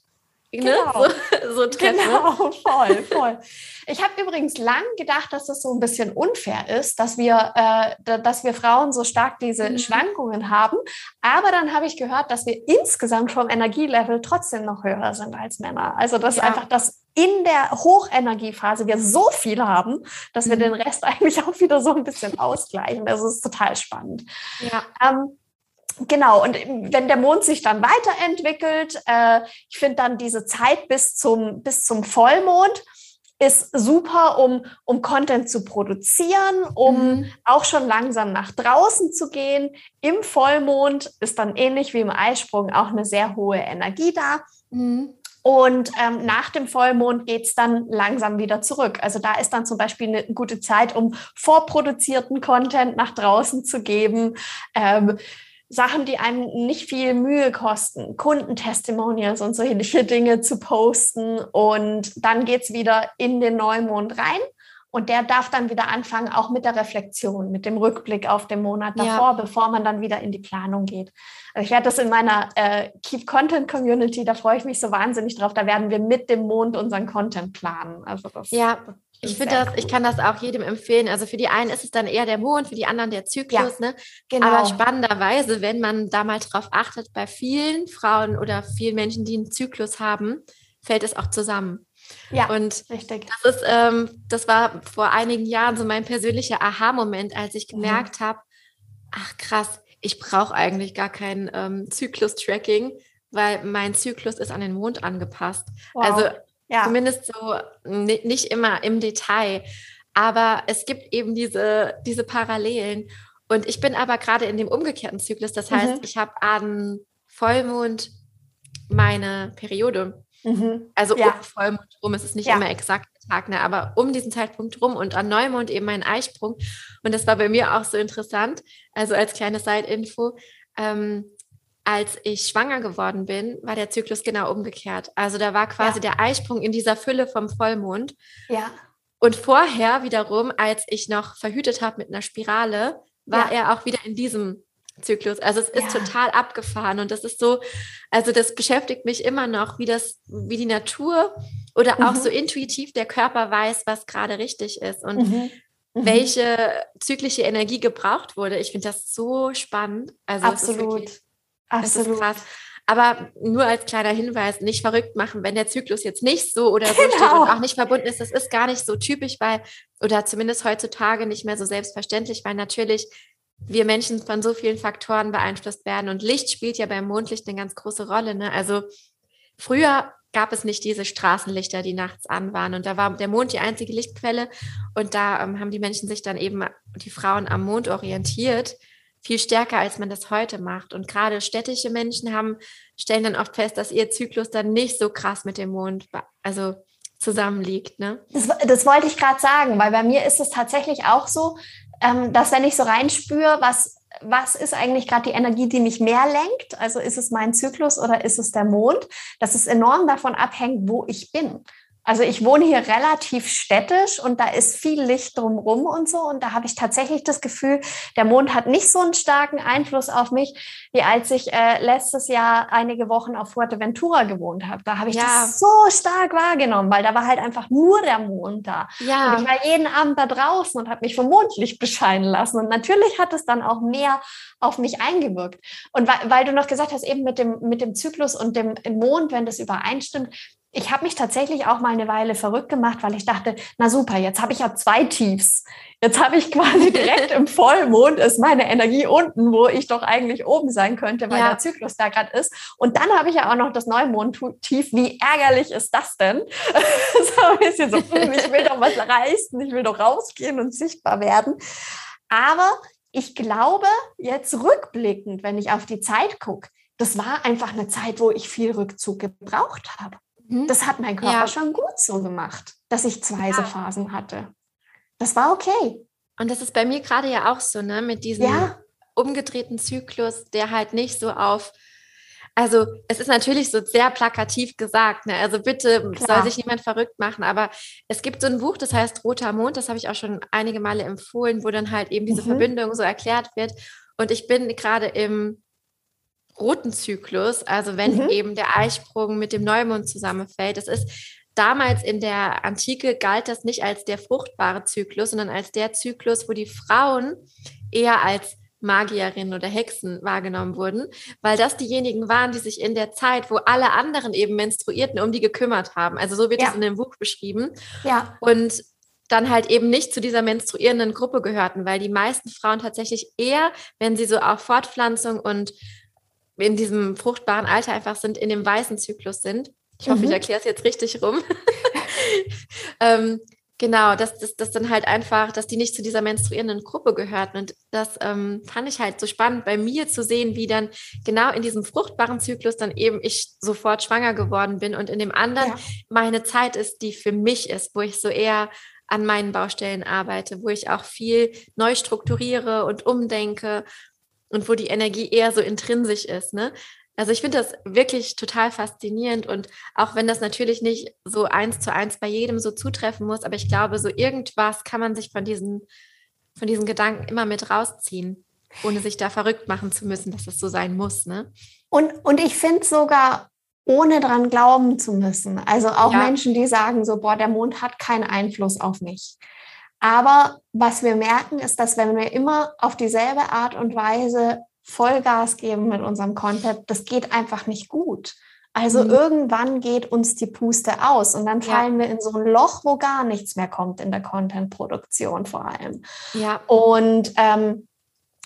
Genau. Ne? So, so treffe. Genau, voll, voll. Ich habe übrigens lang gedacht, dass das so ein bisschen unfair ist, dass wir, äh, dass wir Frauen so stark diese mhm. Schwankungen haben. Aber dann habe ich gehört, dass wir insgesamt vom Energielevel trotzdem noch höher sind als Männer. Also dass ja. einfach das in der Hochenergiephase wir so viel haben, dass mhm. wir den Rest eigentlich auch wieder so ein bisschen ausgleichen. Das ist total spannend. Ja. Ähm, Genau, und wenn der Mond sich dann weiterentwickelt, äh, ich finde dann diese Zeit bis zum, bis zum Vollmond ist super, um, um Content zu produzieren, um mhm. auch schon langsam nach draußen zu gehen. Im Vollmond ist dann ähnlich wie im Eisprung auch eine sehr hohe Energie da. Mhm. Und ähm, nach dem Vollmond geht es dann langsam wieder zurück. Also da ist dann zum Beispiel eine gute Zeit, um vorproduzierten Content nach draußen zu geben. Ähm, Sachen, die einem nicht viel Mühe kosten, Kundentestimonials und solche Dinge zu posten. Und dann geht's wieder in den Neumond rein. Und der darf dann wieder anfangen, auch mit der Reflexion, mit dem Rückblick auf den Monat davor, ja. bevor man dann wieder in die Planung geht. Also ich werde das in meiner äh, Keep Content Community, da freue ich mich so wahnsinnig drauf. Da werden wir mit dem Mond unseren Content planen. Also das, ja, ich finde das, ich kann das auch jedem empfehlen. Also für die einen ist es dann eher der Mond, für die anderen der Zyklus, ja, ne? Genau. Aber spannenderweise, wenn man da mal drauf achtet, bei vielen Frauen oder vielen Menschen, die einen Zyklus haben, fällt es auch zusammen. Ja, und richtig. Das ist, ähm, das war vor einigen Jahren so mein persönlicher Aha-Moment, als ich mhm. gemerkt mhm. habe, ach krass, ich brauche eigentlich gar kein ähm, Zyklus-Tracking, weil mein Zyklus ist an den Mond angepasst. Wow. Also ja. Zumindest so nicht immer im Detail. Aber es gibt eben diese, diese Parallelen. Und ich bin aber gerade in dem umgekehrten Zyklus. Das heißt, mhm. ich habe an Vollmond meine Periode. Mhm. Also ja. um Vollmond rum. Es ist nicht ja. immer exakt der Tag, ne? aber um diesen Zeitpunkt rum und an Neumond eben mein Eisprung. Und das war bei mir auch so interessant. Also als kleine Side-Info. Ähm, als ich schwanger geworden bin, war der Zyklus genau umgekehrt. Also da war quasi ja. der Eisprung in dieser Fülle vom Vollmond. Ja. Und vorher wiederum, als ich noch verhütet habe mit einer Spirale, war ja. er auch wieder in diesem Zyklus. Also es ist ja. total abgefahren und das ist so, also das beschäftigt mich immer noch, wie das, wie die Natur oder mhm. auch so intuitiv der Körper weiß, was gerade richtig ist und mhm. Mhm. welche zyklische Energie gebraucht wurde. Ich finde das so spannend. Also Absolut. Absolut. Das ist krass. Aber nur als kleiner Hinweis, nicht verrückt machen, wenn der Zyklus jetzt nicht so oder so genau. steht und auch nicht verbunden ist. Das ist gar nicht so typisch, weil, oder zumindest heutzutage nicht mehr so selbstverständlich, weil natürlich wir Menschen von so vielen Faktoren beeinflusst werden. Und Licht spielt ja beim Mondlicht eine ganz große Rolle. Ne? Also früher gab es nicht diese Straßenlichter, die nachts an waren. Und da war der Mond die einzige Lichtquelle. Und da ähm, haben die Menschen sich dann eben, die Frauen am Mond orientiert viel stärker, als man das heute macht. Und gerade städtische Menschen haben, stellen dann oft fest, dass ihr Zyklus dann nicht so krass mit dem Mond, also zusammenliegt. Ne? Das, das wollte ich gerade sagen, weil bei mir ist es tatsächlich auch so, ähm, dass wenn ich so reinspüre, was was ist eigentlich gerade die Energie, die mich mehr lenkt? Also ist es mein Zyklus oder ist es der Mond? Das ist enorm davon abhängt, wo ich bin. Also ich wohne hier relativ städtisch und da ist viel Licht drumrum und so. Und da habe ich tatsächlich das Gefühl, der Mond hat nicht so einen starken Einfluss auf mich, wie als ich äh, letztes Jahr einige Wochen auf Fuerteventura gewohnt habe. Da habe ich ja. das so stark wahrgenommen, weil da war halt einfach nur der Mond da. Ja. Und ich war jeden Abend da draußen und habe mich vom Mondlicht bescheinen lassen. Und natürlich hat es dann auch mehr auf mich eingewirkt. Und weil, weil du noch gesagt hast, eben mit dem, mit dem Zyklus und dem Mond, wenn das übereinstimmt, ich habe mich tatsächlich auch mal eine Weile verrückt gemacht, weil ich dachte, na super, jetzt habe ich ja zwei Tiefs. Jetzt habe ich quasi direkt im Vollmond ist meine Energie unten, wo ich doch eigentlich oben sein könnte, weil ja. der Zyklus da gerade ist. Und dann habe ich ja auch noch das Neumond-Tief. Wie ärgerlich ist das denn? so ein bisschen so, hm, ich will doch was reißen, ich will doch rausgehen und sichtbar werden. Aber ich glaube, jetzt rückblickend, wenn ich auf die Zeit gucke, das war einfach eine Zeit, wo ich viel Rückzug gebraucht habe. Mhm. Das hat mein Körper ja. schon gut so gemacht, dass ich zwei ja. hatte. Das war okay. Und das ist bei mir gerade ja auch so, ne, mit diesem ja. umgedrehten Zyklus, der halt nicht so auf, also es ist natürlich so sehr plakativ gesagt, ne? Also bitte Klar. soll sich niemand verrückt machen, aber es gibt so ein Buch, das heißt Roter Mond, das habe ich auch schon einige Male empfohlen, wo dann halt eben diese mhm. Verbindung so erklärt wird. Und ich bin gerade im roten Zyklus, also wenn mhm. eben der Eisprung mit dem Neumond zusammenfällt. Das ist damals in der Antike galt das nicht als der fruchtbare Zyklus, sondern als der Zyklus, wo die Frauen eher als Magierinnen oder Hexen wahrgenommen wurden, weil das diejenigen waren, die sich in der Zeit, wo alle anderen eben menstruierten, um die gekümmert haben. Also so wird es in dem Buch beschrieben. Ja. Und dann halt eben nicht zu dieser menstruierenden Gruppe gehörten, weil die meisten Frauen tatsächlich eher, wenn sie so auf Fortpflanzung und in diesem fruchtbaren Alter einfach sind, in dem weißen Zyklus sind. Ich hoffe, mhm. ich erkläre es jetzt richtig rum. ähm, Genau, dass das, das dann halt einfach, dass die nicht zu dieser menstruierenden Gruppe gehörten. Und das ähm, fand ich halt so spannend bei mir zu sehen, wie dann genau in diesem fruchtbaren Zyklus dann eben ich sofort schwanger geworden bin und in dem anderen ja. meine Zeit ist, die für mich ist, wo ich so eher an meinen Baustellen arbeite, wo ich auch viel neu strukturiere und umdenke und wo die Energie eher so intrinsisch ist. Ne? Also ich finde das wirklich total faszinierend und auch wenn das natürlich nicht so eins zu eins bei jedem so zutreffen muss, aber ich glaube, so irgendwas kann man sich von diesen, von diesen Gedanken immer mit rausziehen, ohne sich da verrückt machen zu müssen, dass das so sein muss. Ne? Und, und ich finde sogar, ohne dran glauben zu müssen. Also auch ja. Menschen, die sagen so, boah, der Mond hat keinen Einfluss auf mich. Aber was wir merken, ist, dass wenn wir immer auf dieselbe Art und Weise Vollgas geben mit unserem Content, das geht einfach nicht gut. Also mhm. irgendwann geht uns die Puste aus und dann fallen ja. wir in so ein Loch, wo gar nichts mehr kommt in der Content-Produktion vor allem. Ja. Und ähm,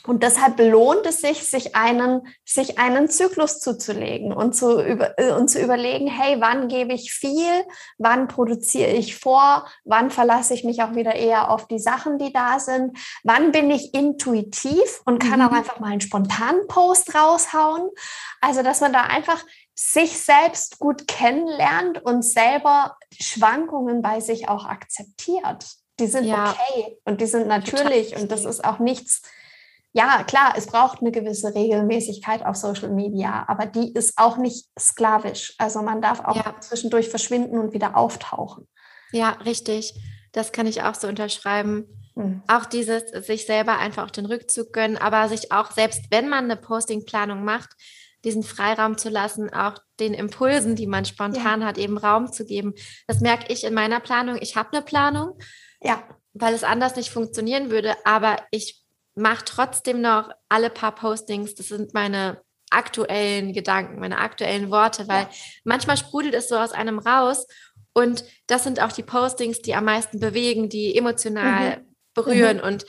und deshalb lohnt es sich, sich einen, sich einen Zyklus zuzulegen und zu, über, äh, und zu überlegen, hey, wann gebe ich viel, wann produziere ich vor, wann verlasse ich mich auch wieder eher auf die Sachen, die da sind, wann bin ich intuitiv und kann mhm. auch einfach mal einen spontanen Post raushauen. Also, dass man da einfach sich selbst gut kennenlernt und selber Schwankungen bei sich auch akzeptiert. Die sind ja. okay und die sind natürlich und das ist auch nichts, ja, klar, es braucht eine gewisse Regelmäßigkeit auf Social Media, aber die ist auch nicht sklavisch. Also man darf auch ja. zwischendurch verschwinden und wieder auftauchen. Ja, richtig. Das kann ich auch so unterschreiben. Hm. Auch dieses sich selber einfach auch den Rückzug gönnen, aber sich auch selbst, wenn man eine Postingplanung macht, diesen Freiraum zu lassen, auch den Impulsen, die man spontan ja. hat, eben Raum zu geben. Das merke ich in meiner Planung. Ich habe eine Planung, ja. weil es anders nicht funktionieren würde, aber ich mache trotzdem noch alle paar Postings. Das sind meine aktuellen Gedanken, meine aktuellen Worte, weil ja. manchmal sprudelt es so aus einem raus. Und das sind auch die Postings, die am meisten bewegen, die emotional mhm. berühren. Mhm. Und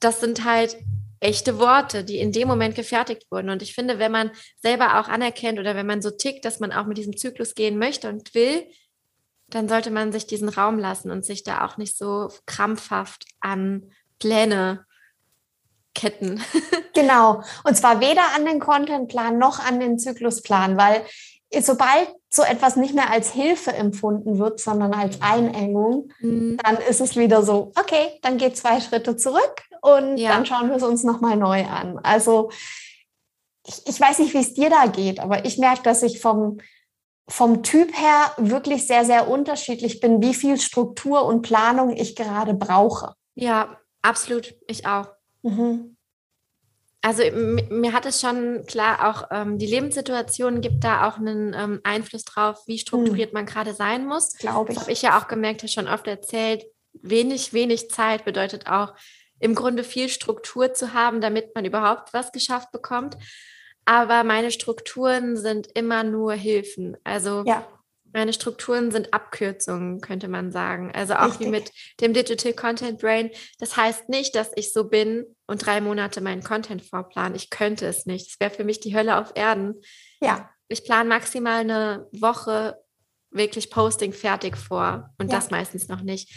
das sind halt echte Worte, die in dem Moment gefertigt wurden. Und ich finde, wenn man selber auch anerkennt oder wenn man so tickt, dass man auch mit diesem Zyklus gehen möchte und will, dann sollte man sich diesen Raum lassen und sich da auch nicht so krampfhaft an Pläne Ketten. genau. Und zwar weder an den Contentplan noch an den Zyklusplan, weil sobald so etwas nicht mehr als Hilfe empfunden wird, sondern als Einengung, mhm. dann ist es wieder so, okay, dann geht zwei Schritte zurück und ja. dann schauen wir es uns nochmal neu an. Also ich, ich weiß nicht, wie es dir da geht, aber ich merke, dass ich vom, vom Typ her wirklich sehr, sehr unterschiedlich bin, wie viel Struktur und Planung ich gerade brauche. Ja, absolut. Ich auch. Mhm. Also mir hat es schon klar, auch ähm, die Lebenssituation gibt da auch einen ähm, Einfluss drauf, wie strukturiert mhm. man gerade sein muss. Glaube ich. Habe ich ja auch gemerkt, habe schon oft erzählt, wenig, wenig Zeit bedeutet auch im Grunde viel Struktur zu haben, damit man überhaupt was geschafft bekommt. Aber meine Strukturen sind immer nur Hilfen. Also ja. Meine Strukturen sind Abkürzungen, könnte man sagen. Also auch Richtig. wie mit dem Digital Content Brain. Das heißt nicht, dass ich so bin und drei Monate meinen Content vorplan. Ich könnte es nicht. Das wäre für mich die Hölle auf Erden. Ja. Ich plane maximal eine Woche wirklich Posting fertig vor und ja. das meistens noch nicht.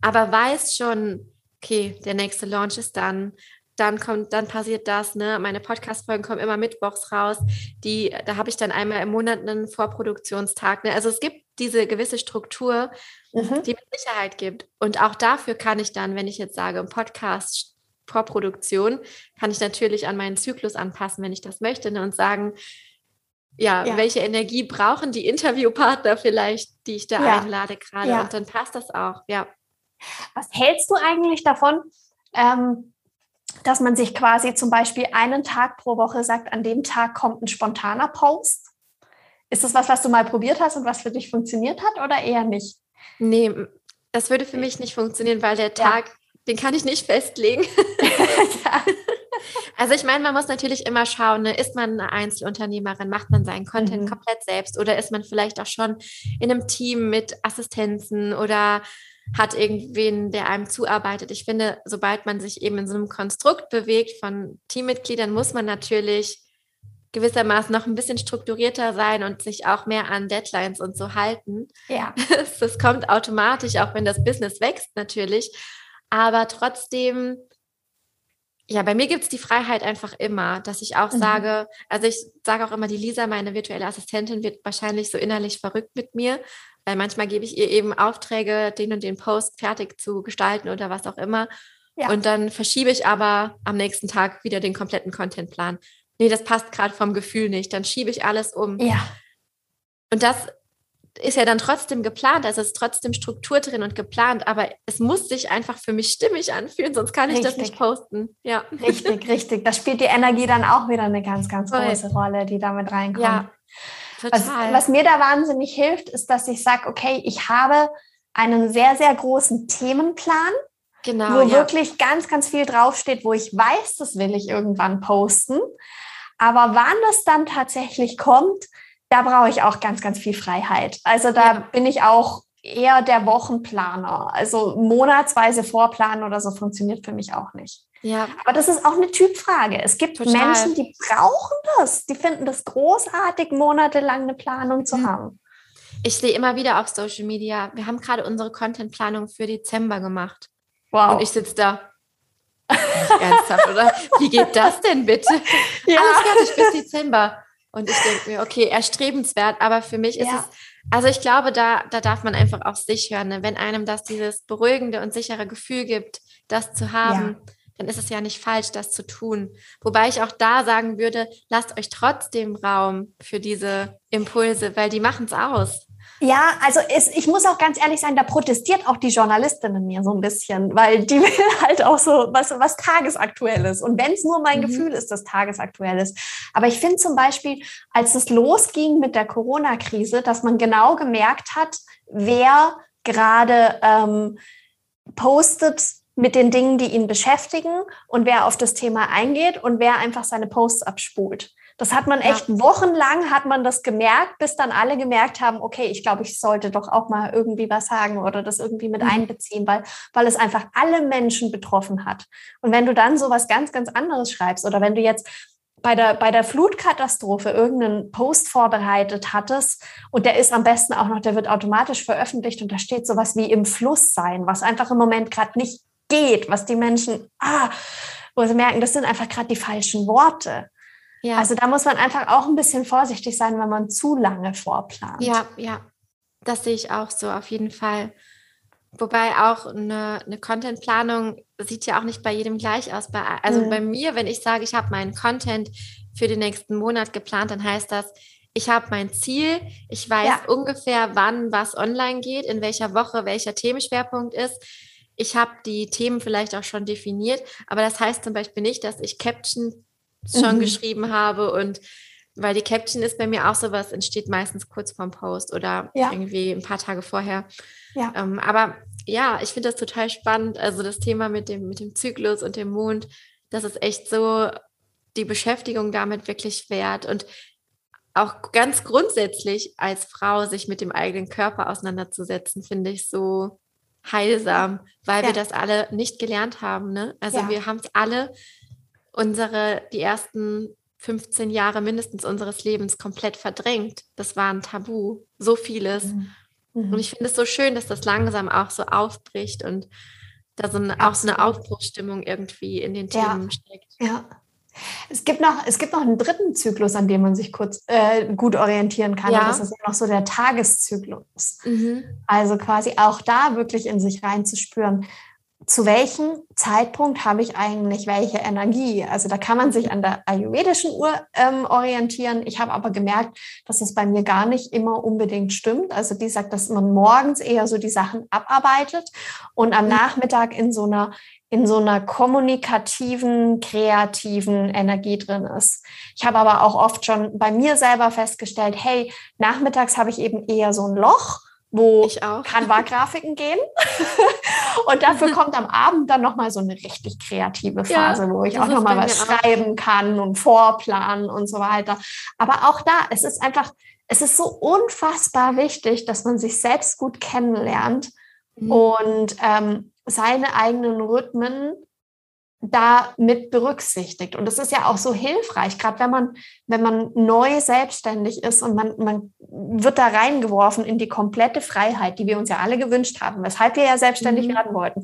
Aber weiß schon, okay, der nächste Launch ist dann dann kommt, dann passiert das, ne? Meine Podcast-Folgen kommen immer mittwochs raus. Die, da habe ich dann einmal im Monat einen Vorproduktionstag. Ne? Also es gibt diese gewisse Struktur, mhm. die mir Sicherheit gibt. Und auch dafür kann ich dann, wenn ich jetzt sage, im Podcast Vorproduktion, kann ich natürlich an meinen Zyklus anpassen, wenn ich das möchte, ne? und sagen, ja, ja, welche Energie brauchen die Interviewpartner vielleicht, die ich da ja. einlade gerade. Ja. Und dann passt das auch, ja. Was hältst du eigentlich davon? Ähm, dass man sich quasi zum Beispiel einen Tag pro Woche sagt, an dem Tag kommt ein spontaner Post. Ist das was, was du mal probiert hast und was für dich funktioniert hat oder eher nicht? Nee, das würde für mich nicht funktionieren, weil der Tag, ja. den kann ich nicht festlegen. ja. Also ich meine, man muss natürlich immer schauen, ne? ist man eine Einzelunternehmerin, macht man seinen Content mhm. komplett selbst oder ist man vielleicht auch schon in einem Team mit Assistenzen oder hat irgendwen, der einem zuarbeitet. Ich finde, sobald man sich eben in so einem Konstrukt bewegt von Teammitgliedern, muss man natürlich gewissermaßen noch ein bisschen strukturierter sein und sich auch mehr an Deadlines und so halten. Ja. Das, das kommt automatisch, auch wenn das Business wächst natürlich. Aber trotzdem, ja, bei mir gibt es die Freiheit einfach immer, dass ich auch mhm. sage, also ich sage auch immer, die Lisa, meine virtuelle Assistentin, wird wahrscheinlich so innerlich verrückt mit mir, weil manchmal gebe ich ihr eben Aufträge, den und den Post fertig zu gestalten oder was auch immer. Ja. Und dann verschiebe ich aber am nächsten Tag wieder den kompletten Contentplan nee, das passt gerade vom Gefühl nicht, dann schiebe ich alles um. Ja. Und das ist ja dann trotzdem geplant, also es ist trotzdem Struktur drin und geplant, aber es muss sich einfach für mich stimmig anfühlen, sonst kann ich richtig. das nicht posten. Ja. Richtig, richtig. Da spielt die Energie dann auch wieder eine ganz, ganz große Rolle, die damit reinkommt. Ja, total. Was, was mir da wahnsinnig hilft, ist, dass ich sage, okay, ich habe einen sehr, sehr großen Themenplan, genau, wo ja. wirklich ganz, ganz viel draufsteht, wo ich weiß, das will ich irgendwann posten. Aber wann das dann tatsächlich kommt, da brauche ich auch ganz, ganz viel Freiheit. Also da ja. bin ich auch eher der Wochenplaner. Also monatsweise vorplanen oder so funktioniert für mich auch nicht. Ja. Aber das ist auch eine Typfrage. Es gibt Total. Menschen, die brauchen das. Die finden das großartig, monatelang eine Planung zu mhm. haben. Ich sehe immer wieder auf Social Media, wir haben gerade unsere Contentplanung für Dezember gemacht. Wow. Und ich sitze da. Ernsthaft, oder? Wie geht das denn bitte? Ja. Alles fertig bis Dezember. Und ich denke mir, okay, erstrebenswert, aber für mich ist ja. es, also ich glaube, da, da darf man einfach auf sich hören. Ne? Wenn einem das dieses beruhigende und sichere Gefühl gibt, das zu haben, ja. Dann ist es ja nicht falsch, das zu tun. Wobei ich auch da sagen würde, lasst euch trotzdem Raum für diese Impulse, weil die machen es aus. Ja, also es, ich muss auch ganz ehrlich sein, da protestiert auch die Journalistin in mir so ein bisschen, weil die will halt auch so was, was tagesaktuelles. Und wenn es nur mein mhm. Gefühl ist, das tagesaktuell ist. Aber ich finde zum Beispiel, als es losging mit der Corona-Krise, dass man genau gemerkt hat, wer gerade ähm, postet mit den Dingen, die ihn beschäftigen und wer auf das Thema eingeht und wer einfach seine Posts abspult. Das hat man echt ja. wochenlang hat man das gemerkt, bis dann alle gemerkt haben, okay, ich glaube, ich sollte doch auch mal irgendwie was sagen oder das irgendwie mit mhm. einbeziehen, weil, weil es einfach alle Menschen betroffen hat. Und wenn du dann so was ganz, ganz anderes schreibst oder wenn du jetzt bei der, bei der Flutkatastrophe irgendeinen Post vorbereitet hattest und der ist am besten auch noch, der wird automatisch veröffentlicht und da steht sowas wie im Fluss sein, was einfach im Moment gerade nicht geht, was die Menschen, ah, wo sie merken, das sind einfach gerade die falschen Worte. Ja. Also da muss man einfach auch ein bisschen vorsichtig sein, wenn man zu lange vorplant. Ja, ja, das sehe ich auch so auf jeden Fall. Wobei auch eine, eine Contentplanung sieht ja auch nicht bei jedem gleich aus. Bei, also mhm. bei mir, wenn ich sage, ich habe meinen Content für den nächsten Monat geplant, dann heißt das, ich habe mein Ziel, ich weiß ja. ungefähr, wann was online geht, in welcher Woche welcher Themenschwerpunkt ist. Ich habe die Themen vielleicht auch schon definiert, aber das heißt zum Beispiel nicht, dass ich Caption schon mhm. geschrieben habe und weil die Caption ist bei mir auch sowas, entsteht meistens kurz vorm Post oder ja. irgendwie ein paar Tage vorher. Ja. Ähm, aber ja, ich finde das total spannend. Also das Thema mit dem, mit dem Zyklus und dem Mond, das ist echt so die Beschäftigung damit wirklich wert und auch ganz grundsätzlich als Frau sich mit dem eigenen Körper auseinanderzusetzen, finde ich so heilsam, weil ja. wir das alle nicht gelernt haben. Ne? Also ja. wir haben es alle unsere, die ersten 15 Jahre mindestens unseres Lebens komplett verdrängt. Das war ein Tabu, so vieles. Mhm. Mhm. Und ich finde es so schön, dass das langsam auch so aufbricht und da so eine, auch so eine Aufbruchsstimmung irgendwie in den Themen ja. steckt. Ja. Es gibt, noch, es gibt noch einen dritten Zyklus, an dem man sich kurz äh, gut orientieren kann. Ja. Und das ist noch so der Tageszyklus. Mhm. Also quasi auch da wirklich in sich reinzuspüren zu welchem Zeitpunkt habe ich eigentlich welche Energie? Also da kann man sich an der ayurvedischen Uhr ähm, orientieren. Ich habe aber gemerkt, dass das bei mir gar nicht immer unbedingt stimmt. Also die sagt, dass man morgens eher so die Sachen abarbeitet und am mhm. Nachmittag in so einer in so einer kommunikativen, kreativen Energie drin ist. Ich habe aber auch oft schon bei mir selber festgestellt, hey, nachmittags habe ich eben eher so ein Loch wo Canva-Grafiken gehen. und dafür kommt am Abend dann nochmal so eine richtig kreative Phase, ja, wo ich auch nochmal was schreiben auch. kann und vorplanen und so weiter. Aber auch da, es ist einfach, es ist so unfassbar wichtig, dass man sich selbst gut kennenlernt mhm. und ähm, seine eigenen Rhythmen da mit berücksichtigt. Und das ist ja auch so hilfreich, gerade wenn man, wenn man neu selbstständig ist und man, man wird da reingeworfen in die komplette Freiheit, die wir uns ja alle gewünscht haben, weshalb wir ja selbstständig mhm. werden wollten.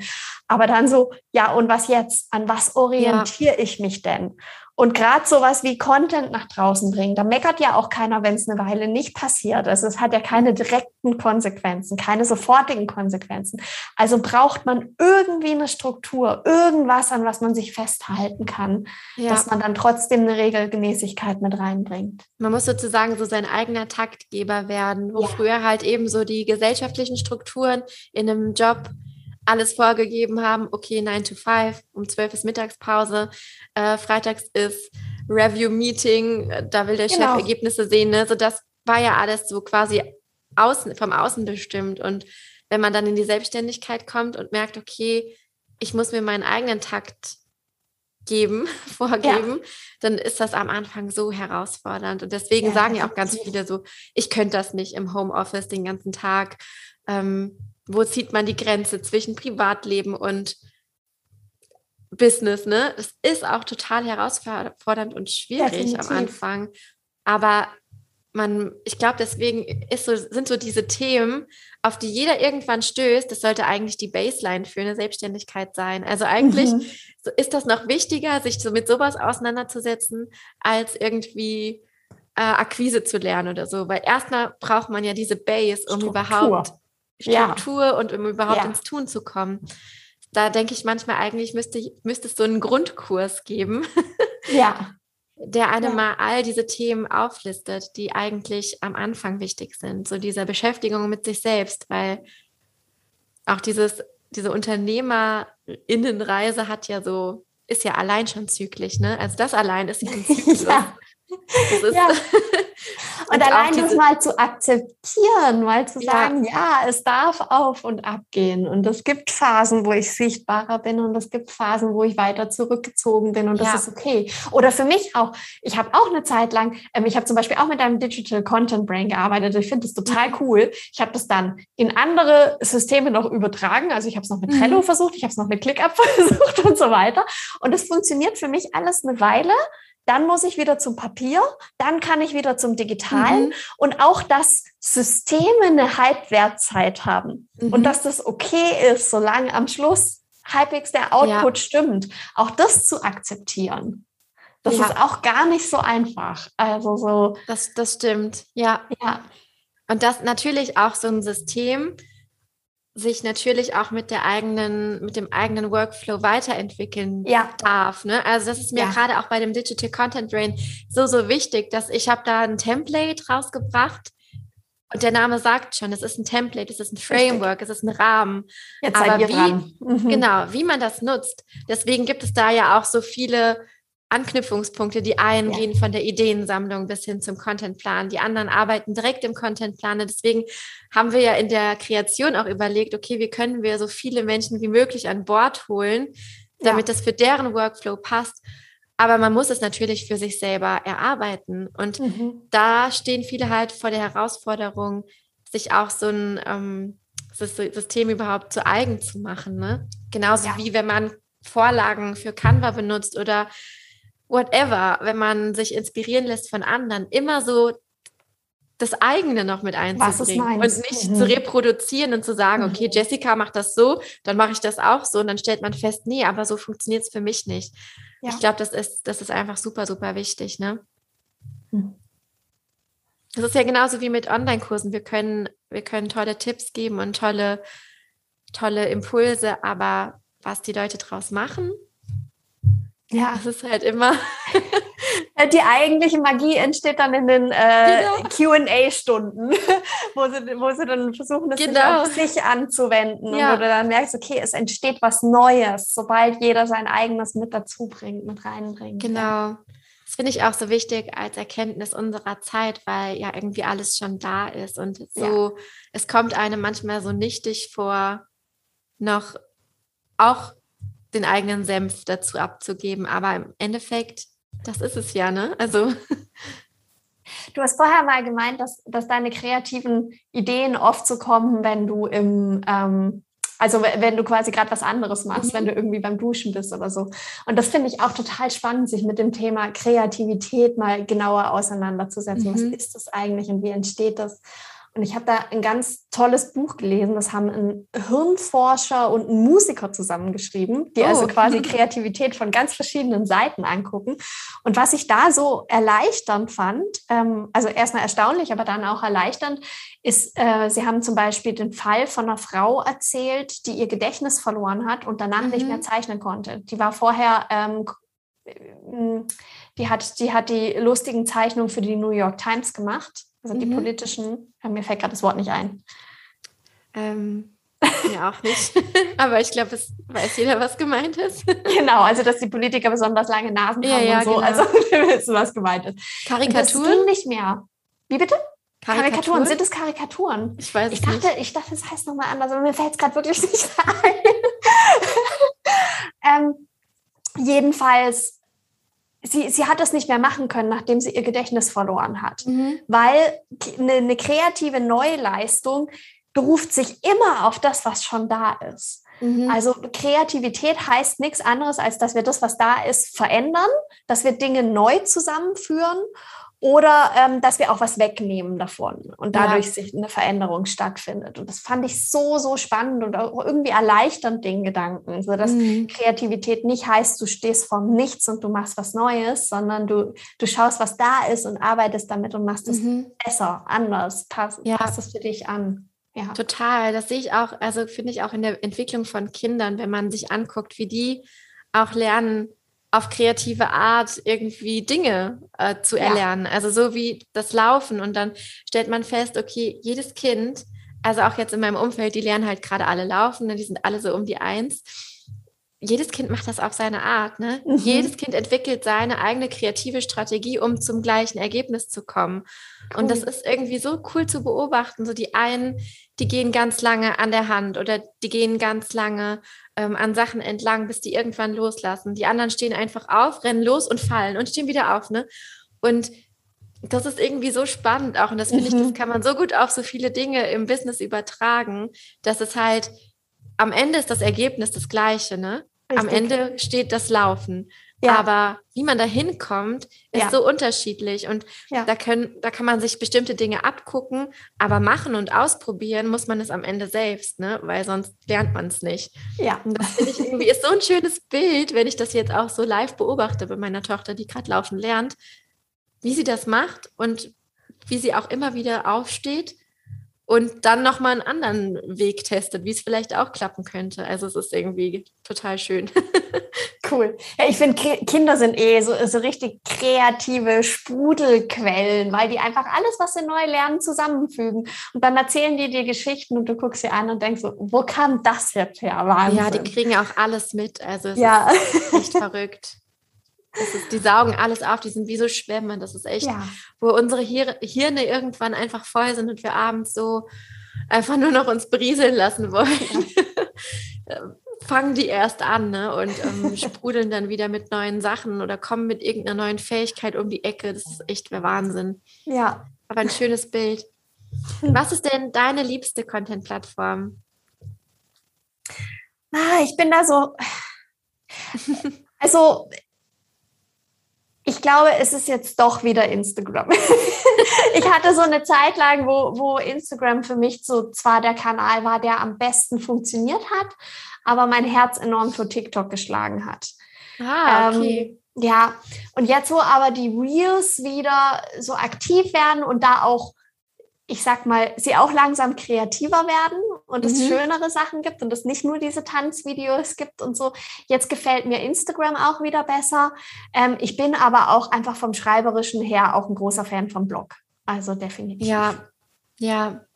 Aber dann so, ja, und was jetzt? An was orientiere ja. ich mich denn? Und gerade sowas wie Content nach draußen bringen, da meckert ja auch keiner, wenn es eine Weile nicht passiert. Also es hat ja keine direkten Konsequenzen, keine sofortigen Konsequenzen. Also braucht man irgendwie eine Struktur, irgendwas, an was man sich festhalten kann, ja. dass man dann trotzdem eine Regelmäßigkeit mit reinbringt. Man muss sozusagen so sein eigener Taktgeber werden, wo ja. früher halt eben so die gesellschaftlichen Strukturen in einem Job alles vorgegeben haben, okay, 9 to 5, um 12 ist Mittagspause, äh, freitags ist Review-Meeting, äh, da will der genau. Chef Ergebnisse sehen. Ne? So, das war ja alles so quasi außen, vom Außen bestimmt. Und wenn man dann in die Selbstständigkeit kommt und merkt, okay, ich muss mir meinen eigenen Takt geben, vorgeben, ja. dann ist das am Anfang so herausfordernd. Und deswegen ja, sagen ja auch ganz viele so, ich könnte das nicht im Homeoffice den ganzen Tag. Ähm, wo zieht man die Grenze zwischen Privatleben und Business, ne? Das ist auch total herausfordernd und schwierig Definitiv. am Anfang. Aber man, ich glaube, deswegen ist so, sind so diese Themen, auf die jeder irgendwann stößt, das sollte eigentlich die Baseline für eine Selbstständigkeit sein. Also eigentlich mhm. ist das noch wichtiger, sich so mit sowas auseinanderzusetzen, als irgendwie äh, Akquise zu lernen oder so. Weil erstmal braucht man ja diese Base, um Struktur. überhaupt Struktur ja. und um überhaupt ja. ins Tun zu kommen. Da denke ich manchmal eigentlich müsste, müsste es so einen Grundkurs geben. Ja. Der einem ja. mal all diese Themen auflistet, die eigentlich am Anfang wichtig sind. So diese Beschäftigung mit sich selbst, weil auch dieses, diese Unternehmerinnenreise hat ja so, ist ja allein schon zyklisch, ne? Also das allein ist ja ein Zyklus. ja. Ja. Und, allein das mal zu akzeptieren, mal zu sagen, ja. ja. es darf auf und ab gehen. Und es gibt Phasen, wo ich sichtbarer bin und es gibt Phasen, wo ich weiter zurückgezogen bin und das ja. ist okay. Oder für mich auch, ich habe auch eine Zeit lang, ähm, ich habe zum Beispiel auch mit einem Digital Content Brain gearbeitet. Ich finde das total mhm. cool. Ich habe das dann in andere Systeme noch übertragen. Also ich habe es noch mit Trello mhm. versucht, ich habe es noch mit ClickUp versucht und so weiter. Und es funktioniert für mich alles eine Weile dann muss ich wieder zum Papier, dann kann ich wieder zum Digitalen mhm. und auch, dass Systeme eine Halbwertzeit haben mhm. und dass das okay ist, solange am Schluss halbwegs der Output ja. stimmt, auch das zu akzeptieren. Das ja. ist auch gar nicht so einfach. Also so. Das, das stimmt, ja. Ja. Und das natürlich auch so ein System, sich natürlich auch mit der eigenen, mit dem eigenen Workflow weiterentwickeln ja. darf. Ne? Also das ist mir ja. gerade auch bei dem Digital Content Brain so, so wichtig, dass ich habe da ein Template rausgebracht und der Name sagt schon, es ist ein Template, es ist ein Framework, Richtig. es ist ein Rahmen. Jetzt Aber wie, mhm. genau, wie man das nutzt. Deswegen gibt es da ja auch so viele Anknüpfungspunkte. Die einen ja. gehen von der Ideensammlung bis hin zum Contentplan. Die anderen arbeiten direkt im Contentplan. Deswegen haben wir ja in der Kreation auch überlegt, okay, wie können wir so viele Menschen wie möglich an Bord holen, damit ja. das für deren Workflow passt. Aber man muss es natürlich für sich selber erarbeiten. Und mhm. da stehen viele halt vor der Herausforderung, sich auch so ein ähm, System überhaupt zu eigen zu machen. Ne? Genauso ja. wie wenn man Vorlagen für Canva benutzt oder whatever, wenn man sich inspirieren lässt von anderen, immer so das eigene noch mit einzubringen und nicht mhm. zu reproduzieren und zu sagen, okay, mhm. Jessica macht das so, dann mache ich das auch so und dann stellt man fest, nee, aber so funktioniert es für mich nicht. Ja. Ich glaube, das ist, das ist einfach super, super wichtig, ne? Mhm. Das ist ja genauso wie mit Online-Kursen. Wir können, wir können tolle Tipps geben und tolle, tolle Impulse, aber was die Leute draus machen, ja, es ist halt immer. Die eigentliche Magie entsteht dann in den äh, genau. QA-Stunden, wo sie, wo sie dann versuchen, das genau. auf sich anzuwenden. Ja. Und wo du dann merkst, okay, es entsteht was Neues, sobald jeder sein eigenes mit dazu bringt, mit reinbringt. Genau. Ja. Das finde ich auch so wichtig als Erkenntnis unserer Zeit, weil ja irgendwie alles schon da ist. Und so, ja. es kommt einem manchmal so nichtig vor, noch auch den eigenen Senf dazu abzugeben. Aber im Endeffekt, das ist es ja, ne? Also. Du hast vorher mal gemeint, dass, dass deine kreativen Ideen oft so kommen, wenn du im, ähm, Also wenn du quasi gerade was anderes machst, mhm. wenn du irgendwie beim Duschen bist oder so. Und das finde ich auch total spannend, sich mit dem Thema Kreativität mal genauer auseinanderzusetzen. Mhm. Was ist das eigentlich und wie entsteht das? Und ich habe da ein ganz tolles Buch gelesen. Das haben ein Hirnforscher und ein Musiker zusammengeschrieben, die also oh. also quasi Kreativität von ganz verschiedenen Seiten angucken. Und was ich da so erleichternd fand, ähm, also erstmal erstaunlich, aber dann auch erleichternd, ist, äh, sie haben zum Beispiel den Fall von einer Frau erzählt, die ihr Gedächtnis verloren hat und danach mhm. nicht mehr mhm. zeichnen konnte. Die war vorher ähm, die hat, die hat die lustigen Zeichnungen für die New York Times gemacht also die mhm. politischen, mir fällt gerade das Wort nicht ein. Ähm, mir auch nicht. Aber ich glaube, es weiß jeder, was gemeint ist. genau, also dass die Politiker besonders lange Nasen ja, haben ja, und so. Genau. Also wir wissen, was gemeint ist. Karikaturen? Das ging nicht mehr. Wie bitte? Karikaturen? Karikaturen? Sind es Karikaturen? Ich weiß ich dachte, nicht. Ich dachte, es heißt nochmal anders, aber mir fällt es gerade wirklich nicht ein. ähm, jedenfalls sie, sie hat das nicht mehr machen können, nachdem sie ihr Gedächtnis verloren hat. Mhm. Weil eine, eine kreative Neuleistung beruft sich immer auf das, was schon da ist. Mhm. Also Kreativität heißt nichts anderes, als dass wir das, was da ist, verändern, dass wir Dinge neu zusammenführen oder ähm, dass wir auch was wegnehmen davon und dadurch ja. sich eine Veränderung stattfindet. Und das fand ich so, so spannend und auch irgendwie erleichternd, den Gedanken, so dass mhm. Kreativität nicht heißt, du stehst vor nichts und du machst was Neues, sondern du, du schaust, was da ist und arbeitest damit und machst es mhm. besser, anders, passt, ja. passt es für dich an. Ja. Total. Das sehe ich auch, also finde ich auch in der Entwicklung von Kindern, wenn man sich anguckt, wie die auch lernen, auf kreative Art irgendwie Dinge äh, zu erlernen. Ja. Also so wie das Laufen. Und dann stellt man fest, okay, jedes Kind, also auch jetzt in meinem Umfeld, die lernen halt gerade alle laufen, ne? die sind alle so um die Eins. Jedes Kind macht das auf seine Art. Ne? Mhm. Jedes Kind entwickelt seine eigene kreative Strategie, um zum gleichen Ergebnis zu kommen. Cool. Und das ist irgendwie so cool zu beobachten. So die einen, die gehen ganz lange an der Hand oder die gehen ganz lange ähm, an Sachen entlang, bis die irgendwann loslassen. Die anderen stehen einfach auf, rennen los und fallen und stehen wieder auf. Ne? Und das ist irgendwie so spannend auch. Und das finde mhm. ich, das mhm. kann man so gut auf so viele Dinge im Business übertragen, dass es halt am Ende ist das Ergebnis das gleiche, ne? Am Ende steht das Laufen. Ja. Aber wie man da hinkommt, ist ja. so unterschiedlich. Und ja. da, können, da kann man sich bestimmte Dinge abgucken, aber machen und ausprobieren muss man es am Ende selbst, ne? weil sonst lernt man es nicht. Ja. Und das finde ich irgendwie ist so ein schönes Bild, wenn ich das jetzt auch so live beobachte bei meiner Tochter, die gerade laufen lernt, wie sie das macht und wie sie auch immer wieder aufsteht und dann nochmal einen anderen Weg testet, wie es vielleicht auch klappen könnte. Also es ist irgendwie total schön. cool. Ja, ich finde, Kinder sind eh so, so richtig kreative Sprudelquellen, weil die einfach alles, was sie neu lernen, zusammenfügen. Und dann erzählen die dir Geschichten und du guckst sie an und denkst so, wo kam das jetzt her? Wahnsinn. Ja, die kriegen ja auch alles mit. Also es ja. ist echt verrückt. Ist, die saugen alles auf, die sind wie so Schwämme. Das ist echt, ja. wo unsere Hir Hirne irgendwann einfach voll sind und wir abends so einfach nur noch uns berieseln lassen wollen. Ja. fangen die erst an ne? und ähm, sprudeln dann wieder mit neuen Sachen oder kommen mit irgendeiner neuen Fähigkeit um die Ecke. Das ist echt der Wahnsinn. Ja. Aber ein schönes Bild. Was ist denn deine liebste Content-Plattform? Ah, ich bin da so. Also, ich glaube, es ist jetzt doch wieder Instagram. ich hatte so eine Zeit lang, wo, wo Instagram für mich so zwar der Kanal war, der am besten funktioniert hat, aber mein Herz enorm für TikTok geschlagen hat. Ah, okay. Ähm, ja, und jetzt, wo aber die Reels wieder so aktiv werden und da auch ich sag mal, sie auch langsam kreativer werden und es mhm. schönere Sachen gibt und es nicht nur diese Tanzvideos gibt und so. Jetzt gefällt mir Instagram auch wieder besser. Ähm, ich bin aber auch einfach vom Schreiberischen her auch ein großer Fan vom Blog. Also definitiv. Ja, ja,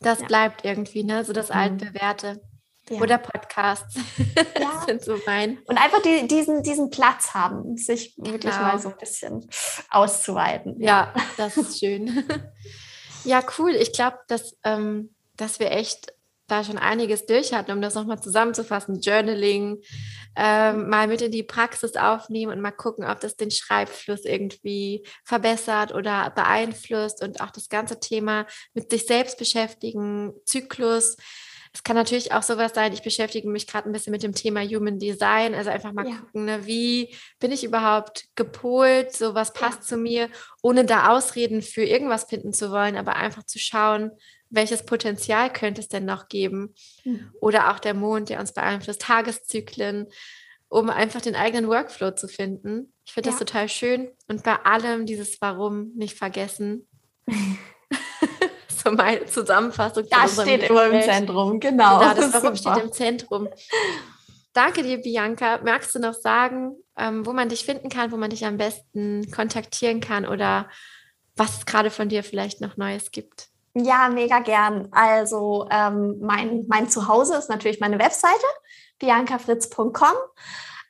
das ja. bleibt irgendwie, ne? So das mhm. altbewährte. Ja. Oder Podcasts. Ja. sind so mein. Und einfach die, diesen, diesen Platz haben, sich wirklich genau. mal so ein bisschen auszuweiten. Ja, das ist schön. Ja, cool. Ich glaube, dass, ähm, dass wir echt da schon einiges durch hatten, um das nochmal zusammenzufassen. Journaling, ähm, mal mit in die Praxis aufnehmen und mal gucken, ob das den Schreibfluss irgendwie verbessert oder beeinflusst und auch das ganze Thema mit sich selbst beschäftigen, Zyklus, Es kann natürlich auch sowas sein, ich beschäftige mich gerade ein bisschen mit dem Thema Human Design, also einfach mal ja. gucken, ne, wie bin ich überhaupt gepolt, so was passt ja. zu mir, ohne da Ausreden für irgendwas finden zu wollen, aber einfach zu schauen, welches Potenzial könnte es denn noch geben? Mhm. Oder auch der Mond, der uns beeinflusst, Tageszyklen, um einfach den eigenen Workflow zu finden. Ich finde ja. das total schön und bei allem dieses Warum nicht vergessen. so meine Zusammenfassung. Das steht immer im Zentrum, genau. Genau, das Warum Super. steht im Zentrum. Danke dir, Bianca. Magst du noch sagen, ähm, wo man dich finden kann, wo man dich am besten kontaktieren kann oder was es gerade von dir vielleicht noch Neues gibt? Ja, mega gern. Also ähm, mein, mein Zuhause ist natürlich meine Webseite, biancafritz.com.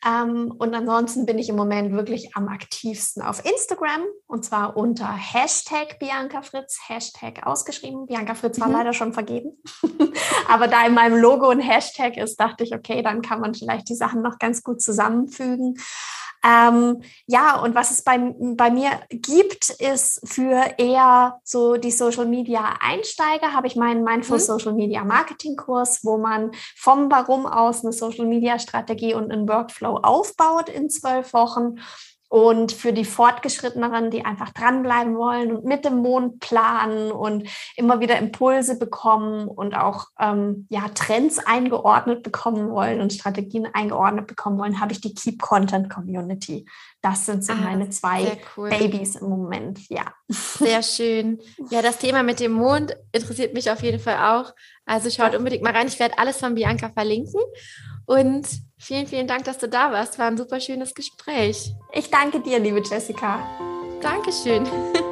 Ähm, und ansonsten bin ich im Moment wirklich am aktivsten auf Instagram und zwar unter Hashtag Bianca Fritz, Hashtag ausgeschrieben. Bianca Fritz war mhm. leider schon vergeben. Aber da in meinem Logo ein Hashtag ist, dachte ich, okay, dann kann man vielleicht die Sachen noch ganz gut zusammenfügen. Ähm, ja, und was es bei, bei mir gibt, ist für eher so die Social Media Einsteiger, habe ich meinen Mindful mhm. Social Media Marketing Kurs, wo man vom Warum aus eine Social Media Strategie und einen Workflow aufbaut in zwölf Wochen und für die Fortgeschritteneren, die einfach dranbleiben wollen und mit dem Mond planen und immer wieder Impulse bekommen und auch ähm, ja, Trends eingeordnet bekommen wollen und Strategien eingeordnet bekommen wollen, habe ich die Keep Content Community. Das sind so ah, meine zwei cool. Babys im Moment, ja. Sehr schön. Ja, das Thema mit dem Mond interessiert mich auf jeden Fall auch. Also schaut unbedingt mal rein. Ich werde alles von Bianca verlinken. Und vielen, vielen Dank, dass du da warst. War ein super schönes Gespräch. Ich danke dir, liebe Jessica. Dankeschön.